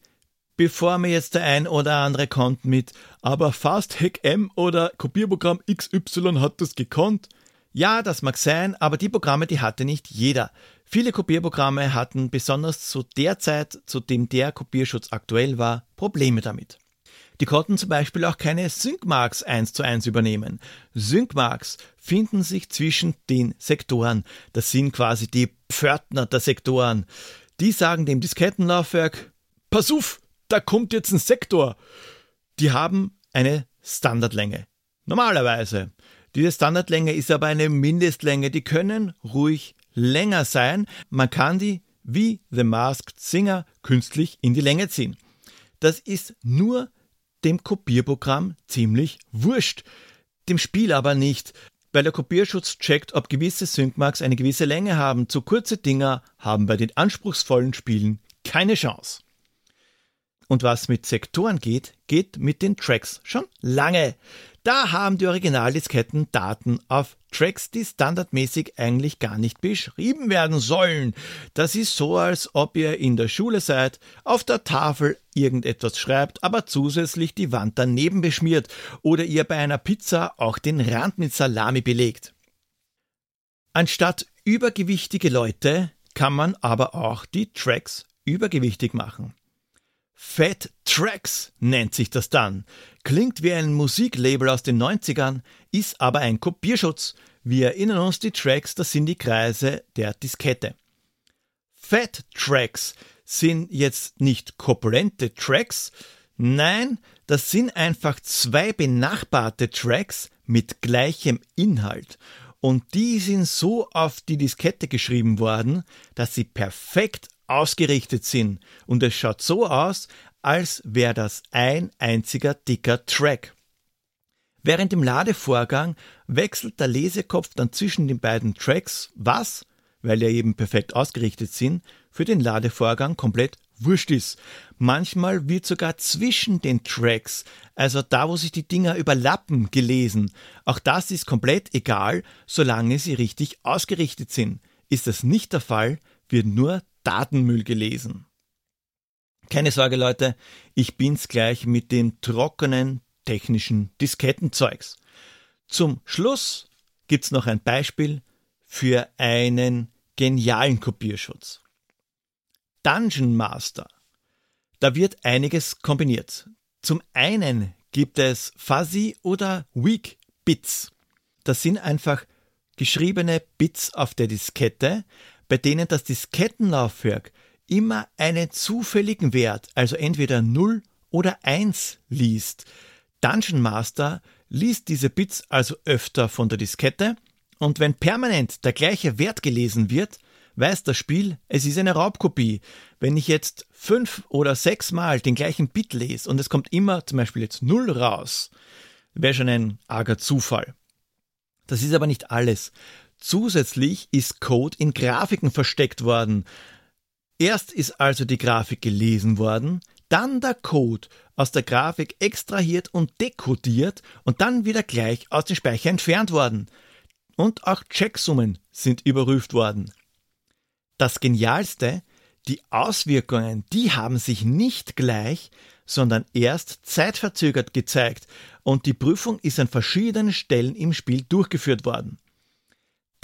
bevor mir jetzt der ein oder andere kommt mit, aber Fast Hack M oder Kopierprogramm XY hat das gekonnt. Ja, das mag sein, aber die Programme, die hatte nicht jeder. Viele Kopierprogramme hatten besonders zu der Zeit, zu dem der Kopierschutz aktuell war, Probleme damit. Die konnten zum Beispiel auch keine Syncmarks eins zu eins übernehmen. Syncmarks finden sich zwischen den Sektoren. Das sind quasi die Pförtner der Sektoren. Die sagen dem Diskettenlaufwerk, pass auf, da kommt jetzt ein Sektor. Die haben eine Standardlänge. Normalerweise. Diese Standardlänge ist aber eine Mindestlänge. Die können ruhig länger sein. Man kann die, wie The Masked Singer, künstlich in die Länge ziehen. Das ist nur dem Kopierprogramm ziemlich wurscht. Dem Spiel aber nicht weil der Kopierschutz checkt, ob gewisse Syncmarks eine gewisse Länge haben. Zu kurze Dinger haben bei den anspruchsvollen Spielen keine Chance. Und was mit Sektoren geht, geht mit den Tracks schon lange. Da haben die Originaldisketten Daten auf Tracks, die standardmäßig eigentlich gar nicht beschrieben werden sollen. Das ist so, als ob ihr in der Schule seid, auf der Tafel irgendetwas schreibt, aber zusätzlich die Wand daneben beschmiert oder ihr bei einer Pizza auch den Rand mit Salami belegt. Anstatt übergewichtige Leute kann man aber auch die Tracks übergewichtig machen. Fat Tracks nennt sich das dann. Klingt wie ein Musiklabel aus den 90ern, ist aber ein Kopierschutz. Wir erinnern uns, die Tracks, das sind die Kreise der Diskette. Fat-Tracks sind jetzt nicht korpulente Tracks, nein, das sind einfach zwei benachbarte Tracks mit gleichem Inhalt. Und die sind so auf die Diskette geschrieben worden, dass sie perfekt ausgerichtet sind. Und es schaut so aus, als wäre das ein einziger dicker Track. Während dem Ladevorgang wechselt der Lesekopf dann zwischen den beiden Tracks, was, weil ja eben perfekt ausgerichtet sind, für den Ladevorgang komplett wurscht ist. Manchmal wird sogar zwischen den Tracks, also da, wo sich die Dinger überlappen, gelesen. Auch das ist komplett egal, solange sie richtig ausgerichtet sind. Ist das nicht der Fall, wird nur Datenmüll gelesen. Keine Sorge, Leute, ich bin's gleich mit dem trockenen technischen Diskettenzeugs. Zum Schluss gibt's noch ein Beispiel für einen genialen Kopierschutz. Dungeon Master. Da wird einiges kombiniert. Zum einen gibt es Fuzzy oder Weak Bits. Das sind einfach geschriebene Bits auf der Diskette, bei denen das Diskettenlaufwerk immer einen zufälligen Wert, also entweder 0 oder 1 liest. Dungeon Master liest diese Bits also öfter von der Diskette und wenn permanent der gleiche Wert gelesen wird, weiß das Spiel, es ist eine Raubkopie. Wenn ich jetzt fünf oder sechs Mal den gleichen Bit lese und es kommt immer zum Beispiel jetzt null raus, wäre schon ein arger Zufall. Das ist aber nicht alles. Zusätzlich ist Code in Grafiken versteckt worden. Erst ist also die Grafik gelesen worden, dann der Code aus der Grafik extrahiert und dekodiert und dann wieder gleich aus dem Speicher entfernt worden. Und auch Checksummen sind überprüft worden. Das Genialste, die Auswirkungen, die haben sich nicht gleich, sondern erst zeitverzögert gezeigt und die Prüfung ist an verschiedenen Stellen im Spiel durchgeführt worden.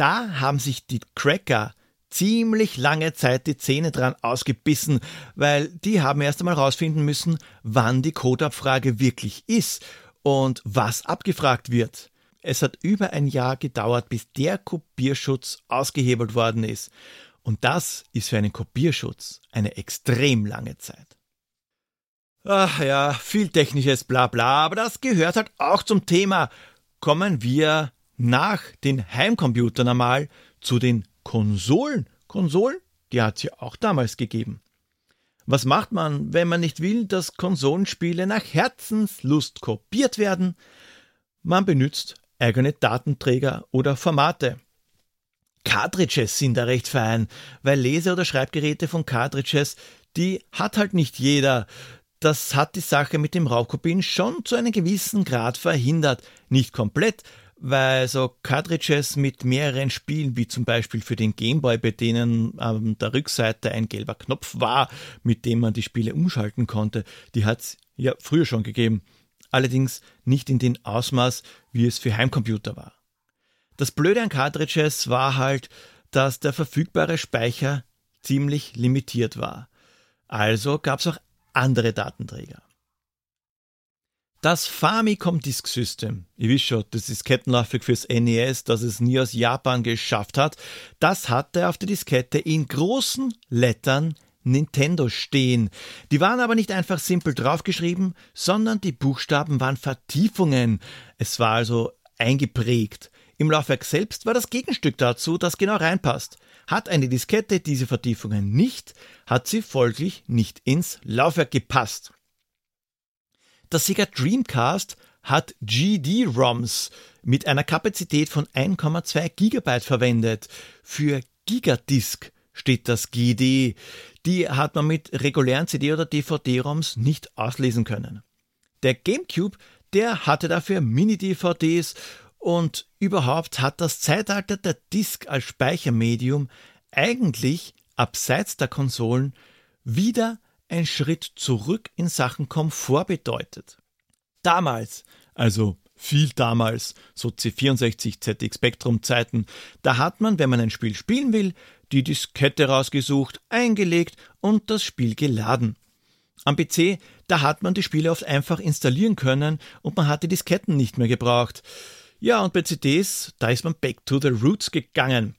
Da haben sich die Cracker ziemlich lange Zeit die Zähne dran ausgebissen, weil die haben erst einmal herausfinden müssen, wann die Codeabfrage wirklich ist und was abgefragt wird. Es hat über ein Jahr gedauert, bis der Kopierschutz ausgehebelt worden ist. Und das ist für einen Kopierschutz eine extrem lange Zeit. Ach ja, viel technisches Blabla, aber das gehört halt auch zum Thema. Kommen wir nach den Heimcomputern einmal zu den Konsolen. Konsolen, die hat es ja auch damals gegeben. Was macht man, wenn man nicht will, dass Konsolenspiele nach Herzenslust kopiert werden? Man benutzt eigene Datenträger oder Formate. Cartridges sind da recht fein, weil Lese- oder Schreibgeräte von Cartridges, die hat halt nicht jeder. Das hat die Sache mit dem Raubkopien schon zu einem gewissen Grad verhindert. Nicht komplett, weil so Cartridges mit mehreren Spielen, wie zum Beispiel für den Gameboy, bei denen an der Rückseite ein gelber Knopf war, mit dem man die Spiele umschalten konnte, die hat es ja früher schon gegeben. Allerdings nicht in dem Ausmaß, wie es für Heimcomputer war. Das Blöde an Cartridges war halt, dass der verfügbare Speicher ziemlich limitiert war. Also gab es auch andere Datenträger. Das Famicom Disk System, ich weiß schon, das ist Kettenlaufwerk fürs NES, das es nie aus Japan geschafft hat, das hatte auf der Diskette in großen Lettern Nintendo stehen. Die waren aber nicht einfach simpel draufgeschrieben, sondern die Buchstaben waren Vertiefungen. Es war also eingeprägt. Im Laufwerk selbst war das Gegenstück dazu, das genau reinpasst. Hat eine Diskette diese Vertiefungen nicht, hat sie folglich nicht ins Laufwerk gepasst. Das Sega Dreamcast hat GD-ROMs mit einer Kapazität von 1,2 GB verwendet. Für Gigadisk steht das GD. Die hat man mit regulären CD- oder DVD-ROMs nicht auslesen können. Der GameCube, der hatte dafür Mini-DVDs und überhaupt hat das Zeitalter der Disk als Speichermedium eigentlich abseits der Konsolen wieder ein Schritt zurück in Sachen Komfort bedeutet. Damals, also viel damals, so C64 ZX Spectrum Zeiten, da hat man, wenn man ein Spiel spielen will, die Diskette rausgesucht, eingelegt und das Spiel geladen. Am PC, da hat man die Spiele oft einfach installieren können und man hat die Disketten nicht mehr gebraucht. Ja, und bei CDs, da ist man back to the roots gegangen.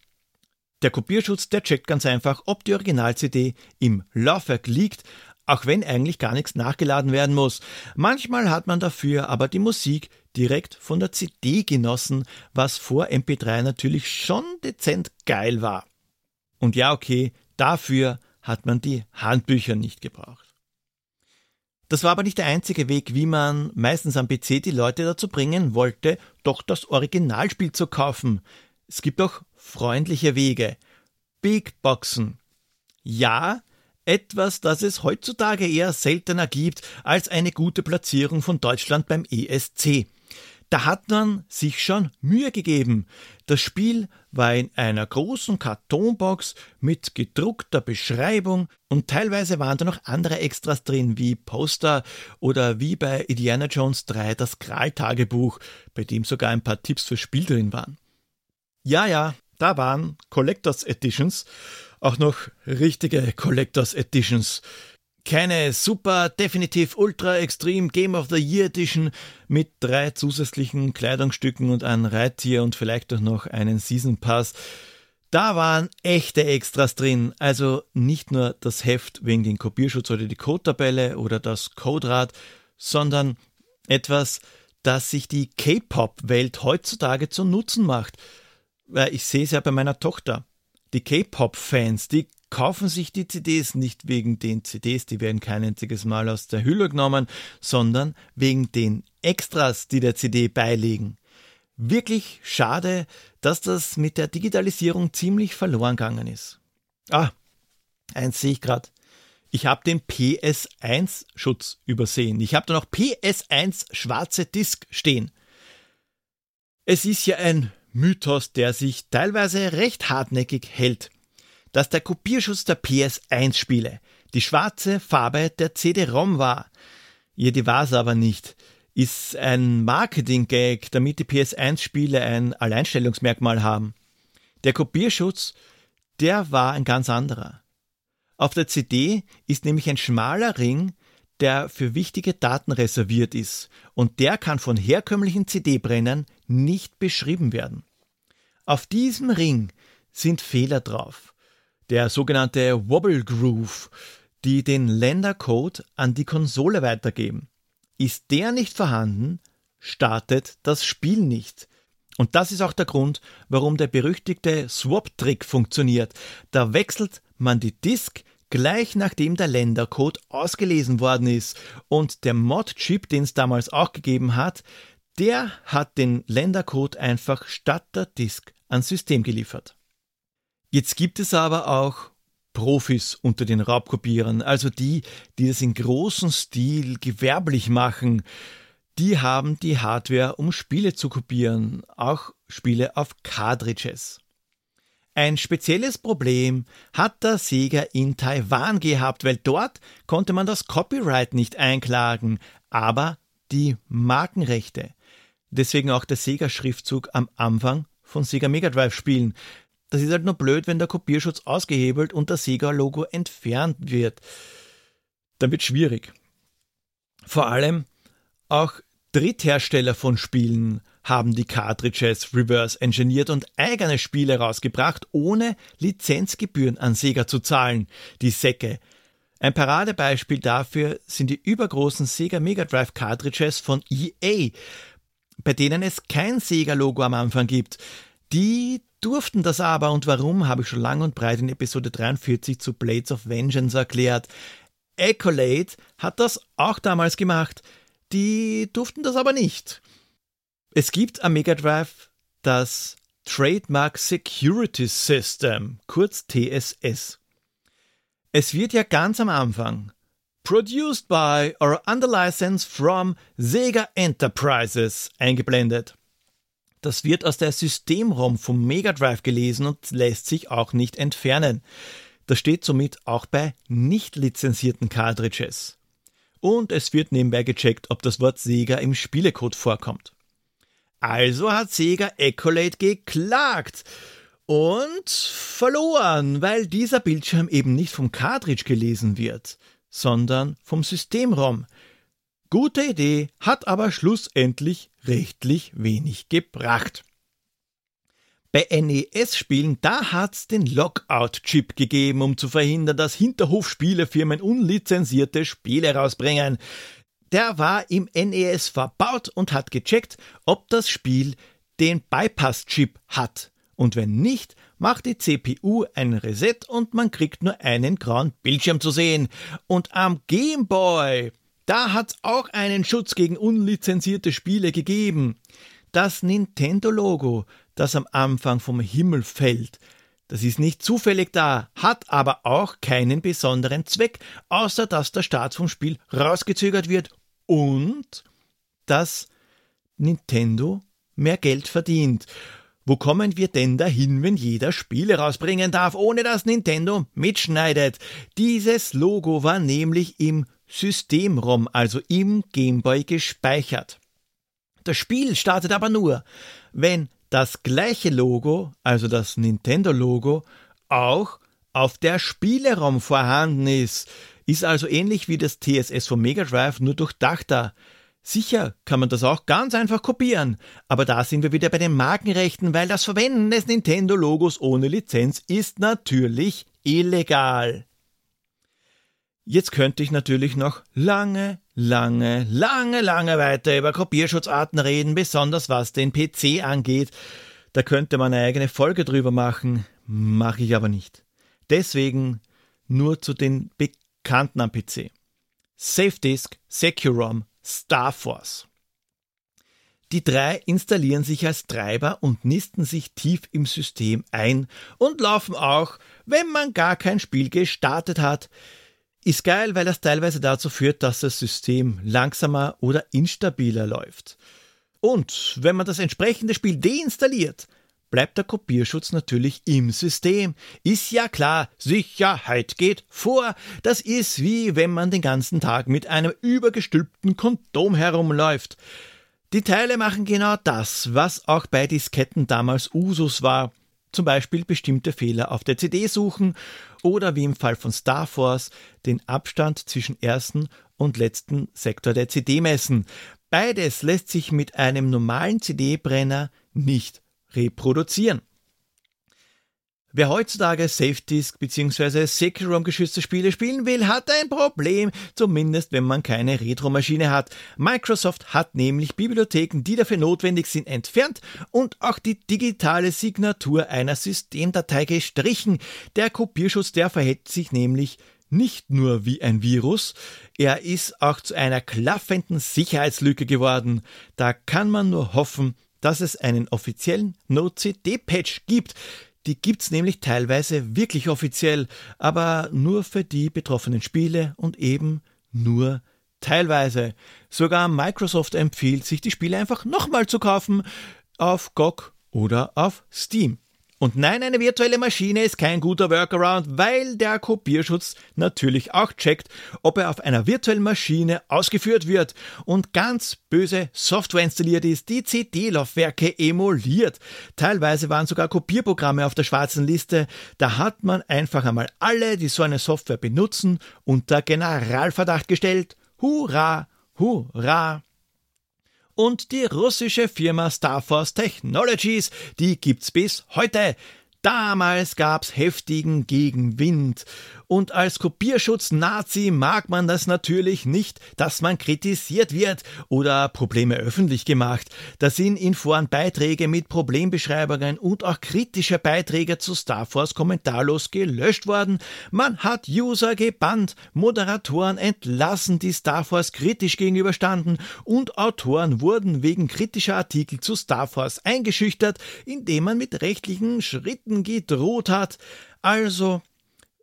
Der Kopierschutz, der checkt ganz einfach, ob die Original-CD im Laufwerk liegt, auch wenn eigentlich gar nichts nachgeladen werden muss. Manchmal hat man dafür aber die Musik direkt von der CD genossen, was vor MP3 natürlich schon dezent geil war. Und ja, okay, dafür hat man die Handbücher nicht gebraucht. Das war aber nicht der einzige Weg, wie man meistens am PC die Leute dazu bringen wollte, doch das Originalspiel zu kaufen. Es gibt auch freundliche Wege. Big Boxen. Ja, etwas, das es heutzutage eher seltener gibt als eine gute Platzierung von Deutschland beim ESC. Da hat man sich schon Mühe gegeben. Das Spiel war in einer großen Kartonbox mit gedruckter Beschreibung und teilweise waren da noch andere Extras drin, wie Poster oder wie bei Indiana Jones 3 das Kral-Tagebuch, bei dem sogar ein paar Tipps fürs Spiel drin waren. Ja, ja, da waren Collectors Editions, auch noch richtige Collectors Editions keine super definitiv ultra extrem Game of the Year Edition mit drei zusätzlichen Kleidungsstücken und einem Reittier und vielleicht auch noch einen Season Pass. Da waren echte Extras drin, also nicht nur das Heft wegen den Kopierschutz oder die Codetabelle oder das Coderad, sondern etwas, das sich die K-Pop-Welt heutzutage zu Nutzen macht. Weil ich sehe es ja bei meiner Tochter. Die K-Pop-Fans, die kaufen sich die CDs nicht wegen den CDs, die werden kein einziges Mal aus der Hülle genommen, sondern wegen den Extras, die der CD beilegen. Wirklich schade, dass das mit der Digitalisierung ziemlich verloren gegangen ist. Ah, eins sehe ich gerade. Ich habe den PS1-Schutz übersehen. Ich habe da noch PS1 schwarze Disk stehen. Es ist ja ein Mythos, der sich teilweise recht hartnäckig hält dass der Kopierschutz der PS1-Spiele die schwarze Farbe der CD-ROM war. Ja, die war es aber nicht. Ist ein Marketing-Gag, damit die PS1-Spiele ein Alleinstellungsmerkmal haben. Der Kopierschutz, der war ein ganz anderer. Auf der CD ist nämlich ein schmaler Ring, der für wichtige Daten reserviert ist, und der kann von herkömmlichen CD-Brennern nicht beschrieben werden. Auf diesem Ring sind Fehler drauf der sogenannte Wobble Groove, die den Ländercode an die Konsole weitergeben. Ist der nicht vorhanden, startet das Spiel nicht. Und das ist auch der Grund, warum der berüchtigte Swap-Trick funktioniert. Da wechselt man die Disk gleich nachdem der Ländercode ausgelesen worden ist. Und der Mod-Chip, den es damals auch gegeben hat, der hat den Ländercode einfach statt der Disk ans System geliefert. Jetzt gibt es aber auch Profis unter den Raubkopierern, also die, die das in großem Stil gewerblich machen. Die haben die Hardware, um Spiele zu kopieren, auch Spiele auf Cartridges. Ein spezielles Problem hat der Sega in Taiwan gehabt, weil dort konnte man das Copyright nicht einklagen, aber die Markenrechte. Deswegen auch der Sega-Schriftzug am Anfang von Sega Mega Drive Spielen. Das ist halt nur blöd, wenn der Kopierschutz ausgehebelt und das Sega-Logo entfernt wird. Dann wird schwierig. Vor allem auch Dritthersteller von Spielen haben die Cartridges reverse engineert und eigene Spiele rausgebracht, ohne Lizenzgebühren an Sega zu zahlen. Die Säcke. Ein Paradebeispiel dafür sind die übergroßen Sega Mega Drive Cartridges von EA, bei denen es kein Sega-Logo am Anfang gibt. Die durften das aber und warum, habe ich schon lang und breit in Episode 43 zu Blades of Vengeance erklärt. Accolade hat das auch damals gemacht. Die durften das aber nicht. Es gibt am Mega Drive das Trademark Security System, kurz TSS. Es wird ja ganz am Anfang Produced by or under license from Sega Enterprises eingeblendet. Das wird aus der System-ROM vom Mega Drive gelesen und lässt sich auch nicht entfernen. Das steht somit auch bei nicht lizenzierten Cartridges. Und es wird nebenbei gecheckt, ob das Wort Sega im Spielecode vorkommt. Also hat Sega Accolade geklagt und verloren, weil dieser Bildschirm eben nicht vom Cartridge gelesen wird, sondern vom System-ROM. Gute Idee, hat aber schlussendlich rechtlich wenig gebracht. Bei NES-Spielen, da hat's den Lockout-Chip gegeben, um zu verhindern, dass Hinterhofspielefirmen unlizenzierte Spiele rausbringen. Der war im NES verbaut und hat gecheckt, ob das Spiel den Bypass-Chip hat. Und wenn nicht, macht die CPU ein Reset und man kriegt nur einen grauen Bildschirm zu sehen. Und am Game Boy, da hat's auch einen Schutz gegen unlizenzierte Spiele gegeben. Das Nintendo-Logo, das am Anfang vom Himmel fällt. Das ist nicht zufällig da, hat aber auch keinen besonderen Zweck, außer dass der Start vom Spiel rausgezögert wird und dass Nintendo mehr Geld verdient. Wo kommen wir denn dahin, wenn jeder Spiele rausbringen darf, ohne dass Nintendo mitschneidet? Dieses Logo war nämlich im System-ROM, also im Gameboy gespeichert. Das Spiel startet aber nur, wenn das gleiche Logo, also das Nintendo-Logo, auch auf der Spieleraum vorhanden ist. Ist also ähnlich wie das TSS vom Mega Drive, nur durchdachter. Sicher kann man das auch ganz einfach kopieren, aber da sind wir wieder bei den Markenrechten, weil das Verwenden des Nintendo-Logos ohne Lizenz ist natürlich illegal. Jetzt könnte ich natürlich noch lange, lange, lange, lange weiter über Kopierschutzarten reden, besonders was den PC angeht. Da könnte man eine eigene Folge drüber machen, mache ich aber nicht. Deswegen nur zu den Bekannten am PC. SafeDisk, SecuROM, StarForce. Die drei installieren sich als Treiber und nisten sich tief im System ein und laufen auch, wenn man gar kein Spiel gestartet hat. Ist geil, weil das teilweise dazu führt, dass das System langsamer oder instabiler läuft. Und wenn man das entsprechende Spiel deinstalliert, bleibt der Kopierschutz natürlich im System. Ist ja klar, Sicherheit geht vor. Das ist wie wenn man den ganzen Tag mit einem übergestülpten Kondom herumläuft. Die Teile machen genau das, was auch bei Disketten damals Usus war zum Beispiel bestimmte Fehler auf der CD suchen oder wie im Fall von Star Force den Abstand zwischen ersten und letzten Sektor der CD messen. Beides lässt sich mit einem normalen CD-Brenner nicht reproduzieren. Wer heutzutage SafeDisk bzw. Secure geschützte Spiele spielen will, hat ein Problem, zumindest wenn man keine Retro-Maschine hat. Microsoft hat nämlich Bibliotheken, die dafür notwendig sind, entfernt und auch die digitale Signatur einer Systemdatei gestrichen. Der Kopierschutz, der verhält sich nämlich nicht nur wie ein Virus, er ist auch zu einer klaffenden Sicherheitslücke geworden. Da kann man nur hoffen, dass es einen offiziellen No-CD-Patch gibt. Die gibt's nämlich teilweise wirklich offiziell, aber nur für die betroffenen Spiele und eben nur teilweise. Sogar Microsoft empfiehlt, sich die Spiele einfach nochmal zu kaufen auf GOG oder auf Steam. Und nein, eine virtuelle Maschine ist kein guter Workaround, weil der Kopierschutz natürlich auch checkt, ob er auf einer virtuellen Maschine ausgeführt wird und ganz böse Software installiert ist, die CD-Laufwerke emuliert. Teilweise waren sogar Kopierprogramme auf der schwarzen Liste. Da hat man einfach einmal alle, die so eine Software benutzen, unter Generalverdacht gestellt. Hurra, hurra! Und die russische Firma Starforce Technologies, die gibt's bis heute. Damals gab's heftigen Gegenwind. Und als Kopierschutz-Nazi mag man das natürlich nicht, dass man kritisiert wird oder Probleme öffentlich gemacht. Da sind in Foren Beiträge mit Problembeschreibungen und auch kritische Beiträge zu Star Force kommentarlos gelöscht worden. Man hat User gebannt, Moderatoren entlassen, die Star Force kritisch gegenüberstanden und Autoren wurden wegen kritischer Artikel zu Star Force eingeschüchtert, indem man mit rechtlichen Schritten gedroht hat. Also,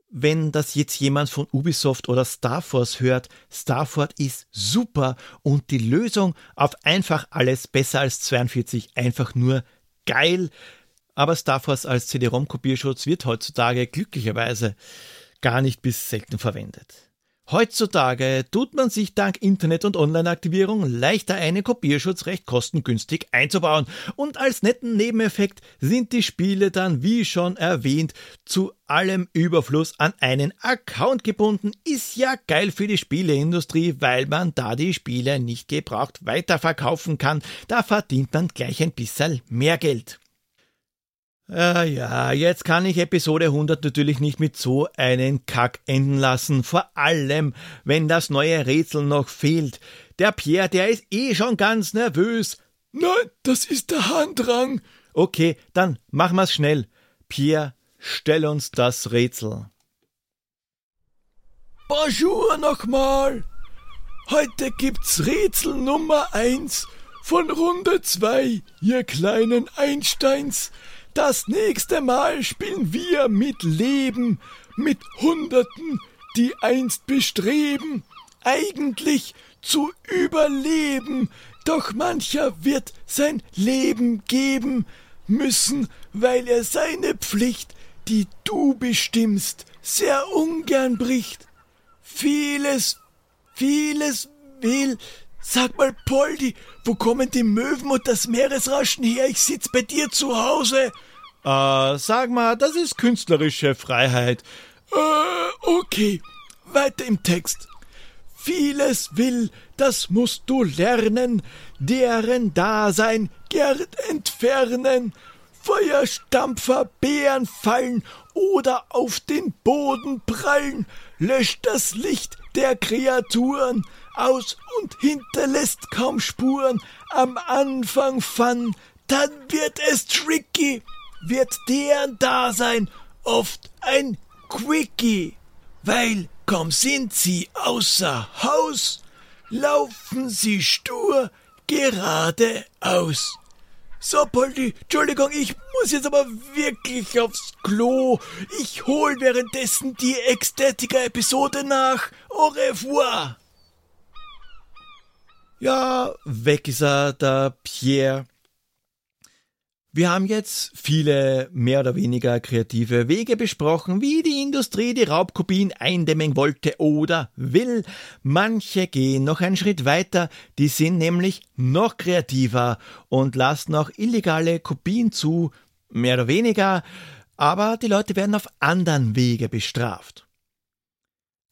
wenn das jetzt jemand von Ubisoft oder Starforce hört, Starford ist super und die Lösung auf einfach alles besser als 42 einfach nur geil. Aber Starforce als CD-ROM-Kopierschutz wird heutzutage glücklicherweise gar nicht bis selten verwendet. Heutzutage tut man sich dank Internet- und Online-Aktivierung leichter einen Kopierschutz recht kostengünstig einzubauen und als netten Nebeneffekt sind die Spiele dann, wie schon erwähnt, zu allem Überfluss an einen Account gebunden. Ist ja geil für die Spieleindustrie, weil man da die Spiele nicht gebraucht weiterverkaufen kann. Da verdient man gleich ein bisschen mehr Geld. Ja, ja, jetzt kann ich Episode 100 natürlich nicht mit so einem Kack enden lassen. Vor allem, wenn das neue Rätsel noch fehlt. Der Pierre, der ist eh schon ganz nervös. Nein, das ist der Handrang. Okay, dann machen wir's schnell. Pierre, stell uns das Rätsel. Bonjour nochmal. Heute gibt's Rätsel Nummer eins von Runde zwei, ihr kleinen Einsteins. Das nächste Mal spielen wir mit Leben, mit Hunderten, die einst bestreben, eigentlich zu überleben, doch mancher wird sein Leben geben müssen, weil er seine Pflicht, die du bestimmst, sehr ungern bricht. Vieles, vieles will. Sag mal, Poldi, wo kommen die Möwen und das Meeresrauschen her? Ich sitz bei dir zu Hause. Äh, sag mal, das ist künstlerische Freiheit. Äh, okay. Weiter im Text. Vieles will, das musst du lernen, deren Dasein gern entfernen. Feuerstampfer, Bären fallen oder auf den Boden prallen, löscht das Licht der Kreaturen aus und hinterlässt kaum Spuren. Am Anfang Fun, dann wird es tricky, wird deren Dasein oft ein Quickie, weil kaum sind sie außer Haus, laufen sie stur geradeaus. So, Poldi, Entschuldigung, ich muss jetzt aber wirklich aufs Klo. Ich hol währenddessen die Ecstatica-Episode nach. Au revoir. Ja, weg ist er, der Pierre. Wir haben jetzt viele mehr oder weniger kreative Wege besprochen, wie die Industrie die Raubkopien eindämmen wollte oder will. Manche gehen noch einen Schritt weiter, die sind nämlich noch kreativer und lassen auch illegale Kopien zu, mehr oder weniger, aber die Leute werden auf anderen Wege bestraft.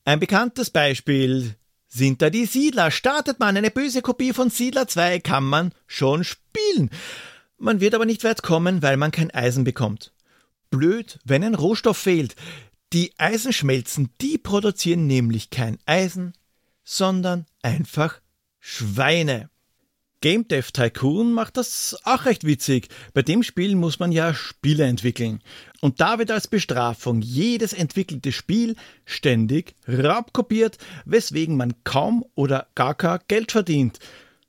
Ein bekanntes Beispiel sind da die Siedler. Startet man eine böse Kopie von Siedler 2, kann man schon spielen. Man wird aber nicht weit kommen, weil man kein Eisen bekommt. Blöd, wenn ein Rohstoff fehlt. Die Eisenschmelzen, die produzieren nämlich kein Eisen, sondern einfach Schweine. Game Dev Tycoon macht das auch recht witzig. Bei dem Spiel muss man ja Spiele entwickeln. Und da wird als Bestrafung jedes entwickelte Spiel ständig raubkopiert, weswegen man kaum oder gar kein Geld verdient.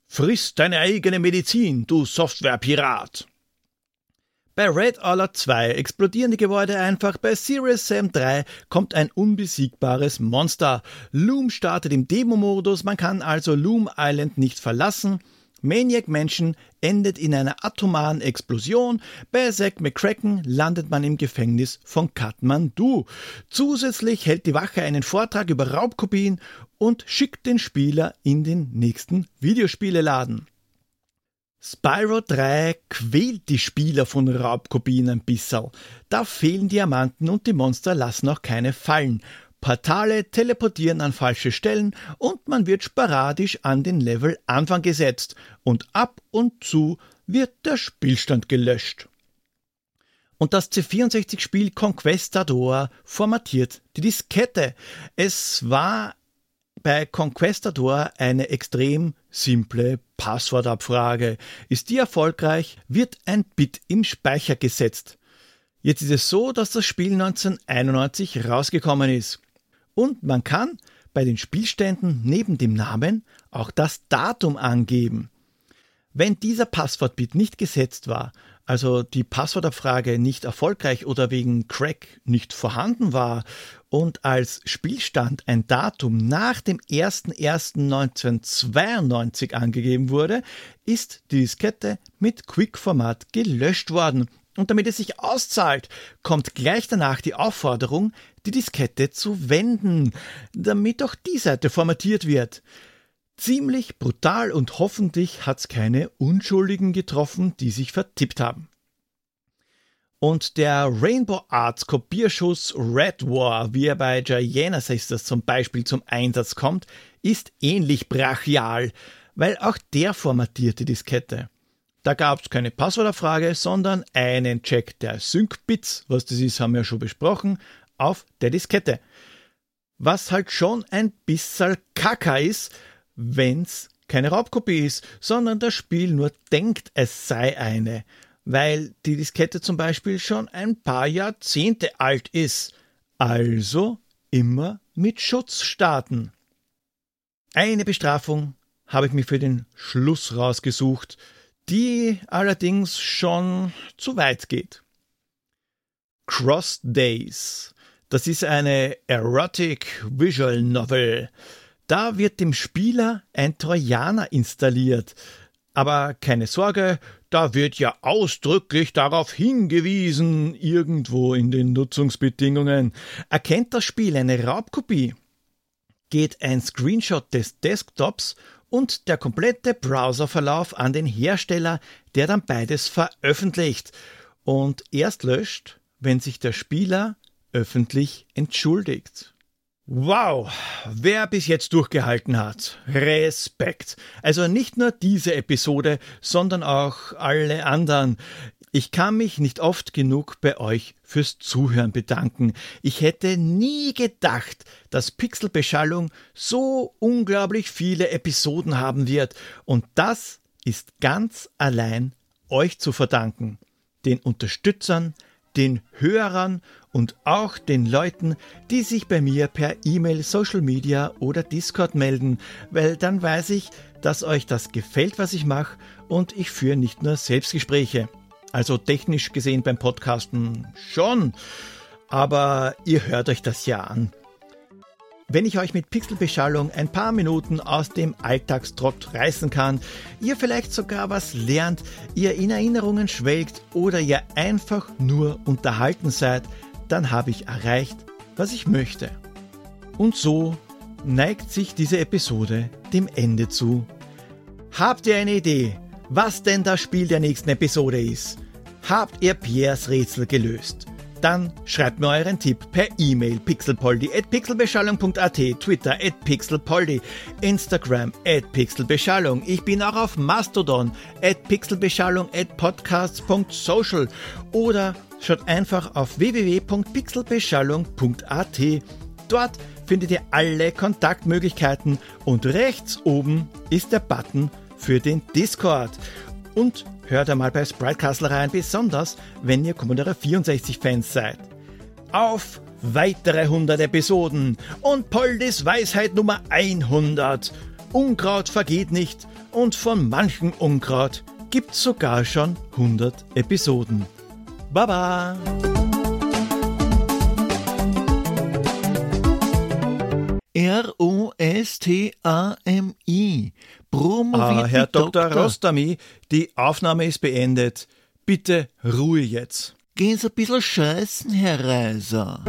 Friss deine eigene Medizin, du Softwarepirat! Bei Red Alert 2 explodieren die Gebäude einfach, bei Serious Sam 3 kommt ein unbesiegbares Monster. Loom startet im Demo-Modus, man kann also Loom Island nicht verlassen. Maniac Mansion endet in einer atomaren Explosion. Bei Zack McCracken landet man im Gefängnis von Kathmandu. Zusätzlich hält die Wache einen Vortrag über Raubkopien und schickt den Spieler in den nächsten Videospieleladen. Spyro 3 quält die Spieler von Raubkopien ein bisschen. Da fehlen Diamanten und die Monster lassen auch keine Fallen. Portale teleportieren an falsche Stellen und man wird sporadisch an den Level Anfang gesetzt und ab und zu wird der Spielstand gelöscht. Und das C64-Spiel Conquestador formatiert die Diskette. Es war bei Conquestador eine extrem simple Passwortabfrage. Ist die erfolgreich, wird ein Bit im Speicher gesetzt. Jetzt ist es so, dass das Spiel 1991 rausgekommen ist. Und man kann bei den Spielständen neben dem Namen auch das Datum angeben. Wenn dieser Passwortbit nicht gesetzt war, also die Passwortabfrage nicht erfolgreich oder wegen Crack nicht vorhanden war und als Spielstand ein Datum nach dem 01.01.1992 angegeben wurde, ist die Diskette mit Quick-Format gelöscht worden und damit es sich auszahlt, kommt gleich danach die Aufforderung, die Diskette zu wenden, damit auch die Seite formatiert wird. Ziemlich brutal und hoffentlich hat's keine Unschuldigen getroffen, die sich vertippt haben. Und der Rainbow Arts Kopierschuss Red War, wie er bei Giana Sisters zum Beispiel zum Einsatz kommt, ist ähnlich brachial, weil auch der formatierte Diskette. Da gab es keine Passworterfrage, sondern einen Check der Sync-Bits, was das ist, haben wir schon besprochen, auf der Diskette. Was halt schon ein bisschen kaka ist, wenn's keine Raubkopie ist, sondern das Spiel nur denkt, es sei eine, weil die Diskette zum Beispiel schon ein paar Jahrzehnte alt ist. Also immer mit Schutz starten. Eine Bestrafung habe ich mir für den Schluss rausgesucht, die allerdings schon zu weit geht. Cross Days. Das ist eine Erotic Visual Novel. Da wird dem Spieler ein Trojaner installiert. Aber keine Sorge, da wird ja ausdrücklich darauf hingewiesen, irgendwo in den Nutzungsbedingungen. Erkennt das Spiel eine Raubkopie, geht ein Screenshot des Desktops und der komplette Browserverlauf an den Hersteller, der dann beides veröffentlicht und erst löscht, wenn sich der Spieler öffentlich entschuldigt. Wow, wer bis jetzt durchgehalten hat, Respekt. Also nicht nur diese Episode, sondern auch alle anderen. Ich kann mich nicht oft genug bei euch fürs Zuhören bedanken. Ich hätte nie gedacht, dass Pixelbeschallung so unglaublich viele Episoden haben wird. Und das ist ganz allein euch zu verdanken. Den Unterstützern, den Hörern und auch den Leuten, die sich bei mir per E-Mail, Social Media oder Discord melden, weil dann weiß ich, dass euch das gefällt, was ich mache und ich führe nicht nur Selbstgespräche. Also technisch gesehen beim Podcasten schon, aber ihr hört euch das ja an. Wenn ich euch mit Pixelbeschallung ein paar Minuten aus dem Alltagstrott reißen kann, ihr vielleicht sogar was lernt, ihr in Erinnerungen schwelgt oder ihr einfach nur unterhalten seid, dann habe ich erreicht, was ich möchte. Und so neigt sich diese Episode dem Ende zu. Habt ihr eine Idee, was denn das Spiel der nächsten Episode ist? Habt ihr Pierres Rätsel gelöst? Dann schreibt mir euren Tipp per E-Mail pixelpoldi at pixelbeschallung.at, Twitter at pixelpoldi, Instagram at pixelbeschallung. Ich bin auch auf Mastodon at pixelbeschallung at podcasts.social oder schaut einfach auf www.pixelbeschallung.at. Dort findet ihr alle Kontaktmöglichkeiten und rechts oben ist der Button für den Discord. Und hört einmal bei Sprite Castle rein, besonders wenn ihr Commodore 64 Fans seid. Auf weitere 100 Episoden und Poldis Weisheit Nummer 100. Unkraut vergeht nicht und von manchem Unkraut gibt's sogar schon 100 Episoden. Baba! R-O-S-T-A-M-I. Ah, Herr Dr. Rostami, die Aufnahme ist beendet. Bitte Ruhe jetzt. Gehen Sie ein bisschen scheißen, Herr Reiser.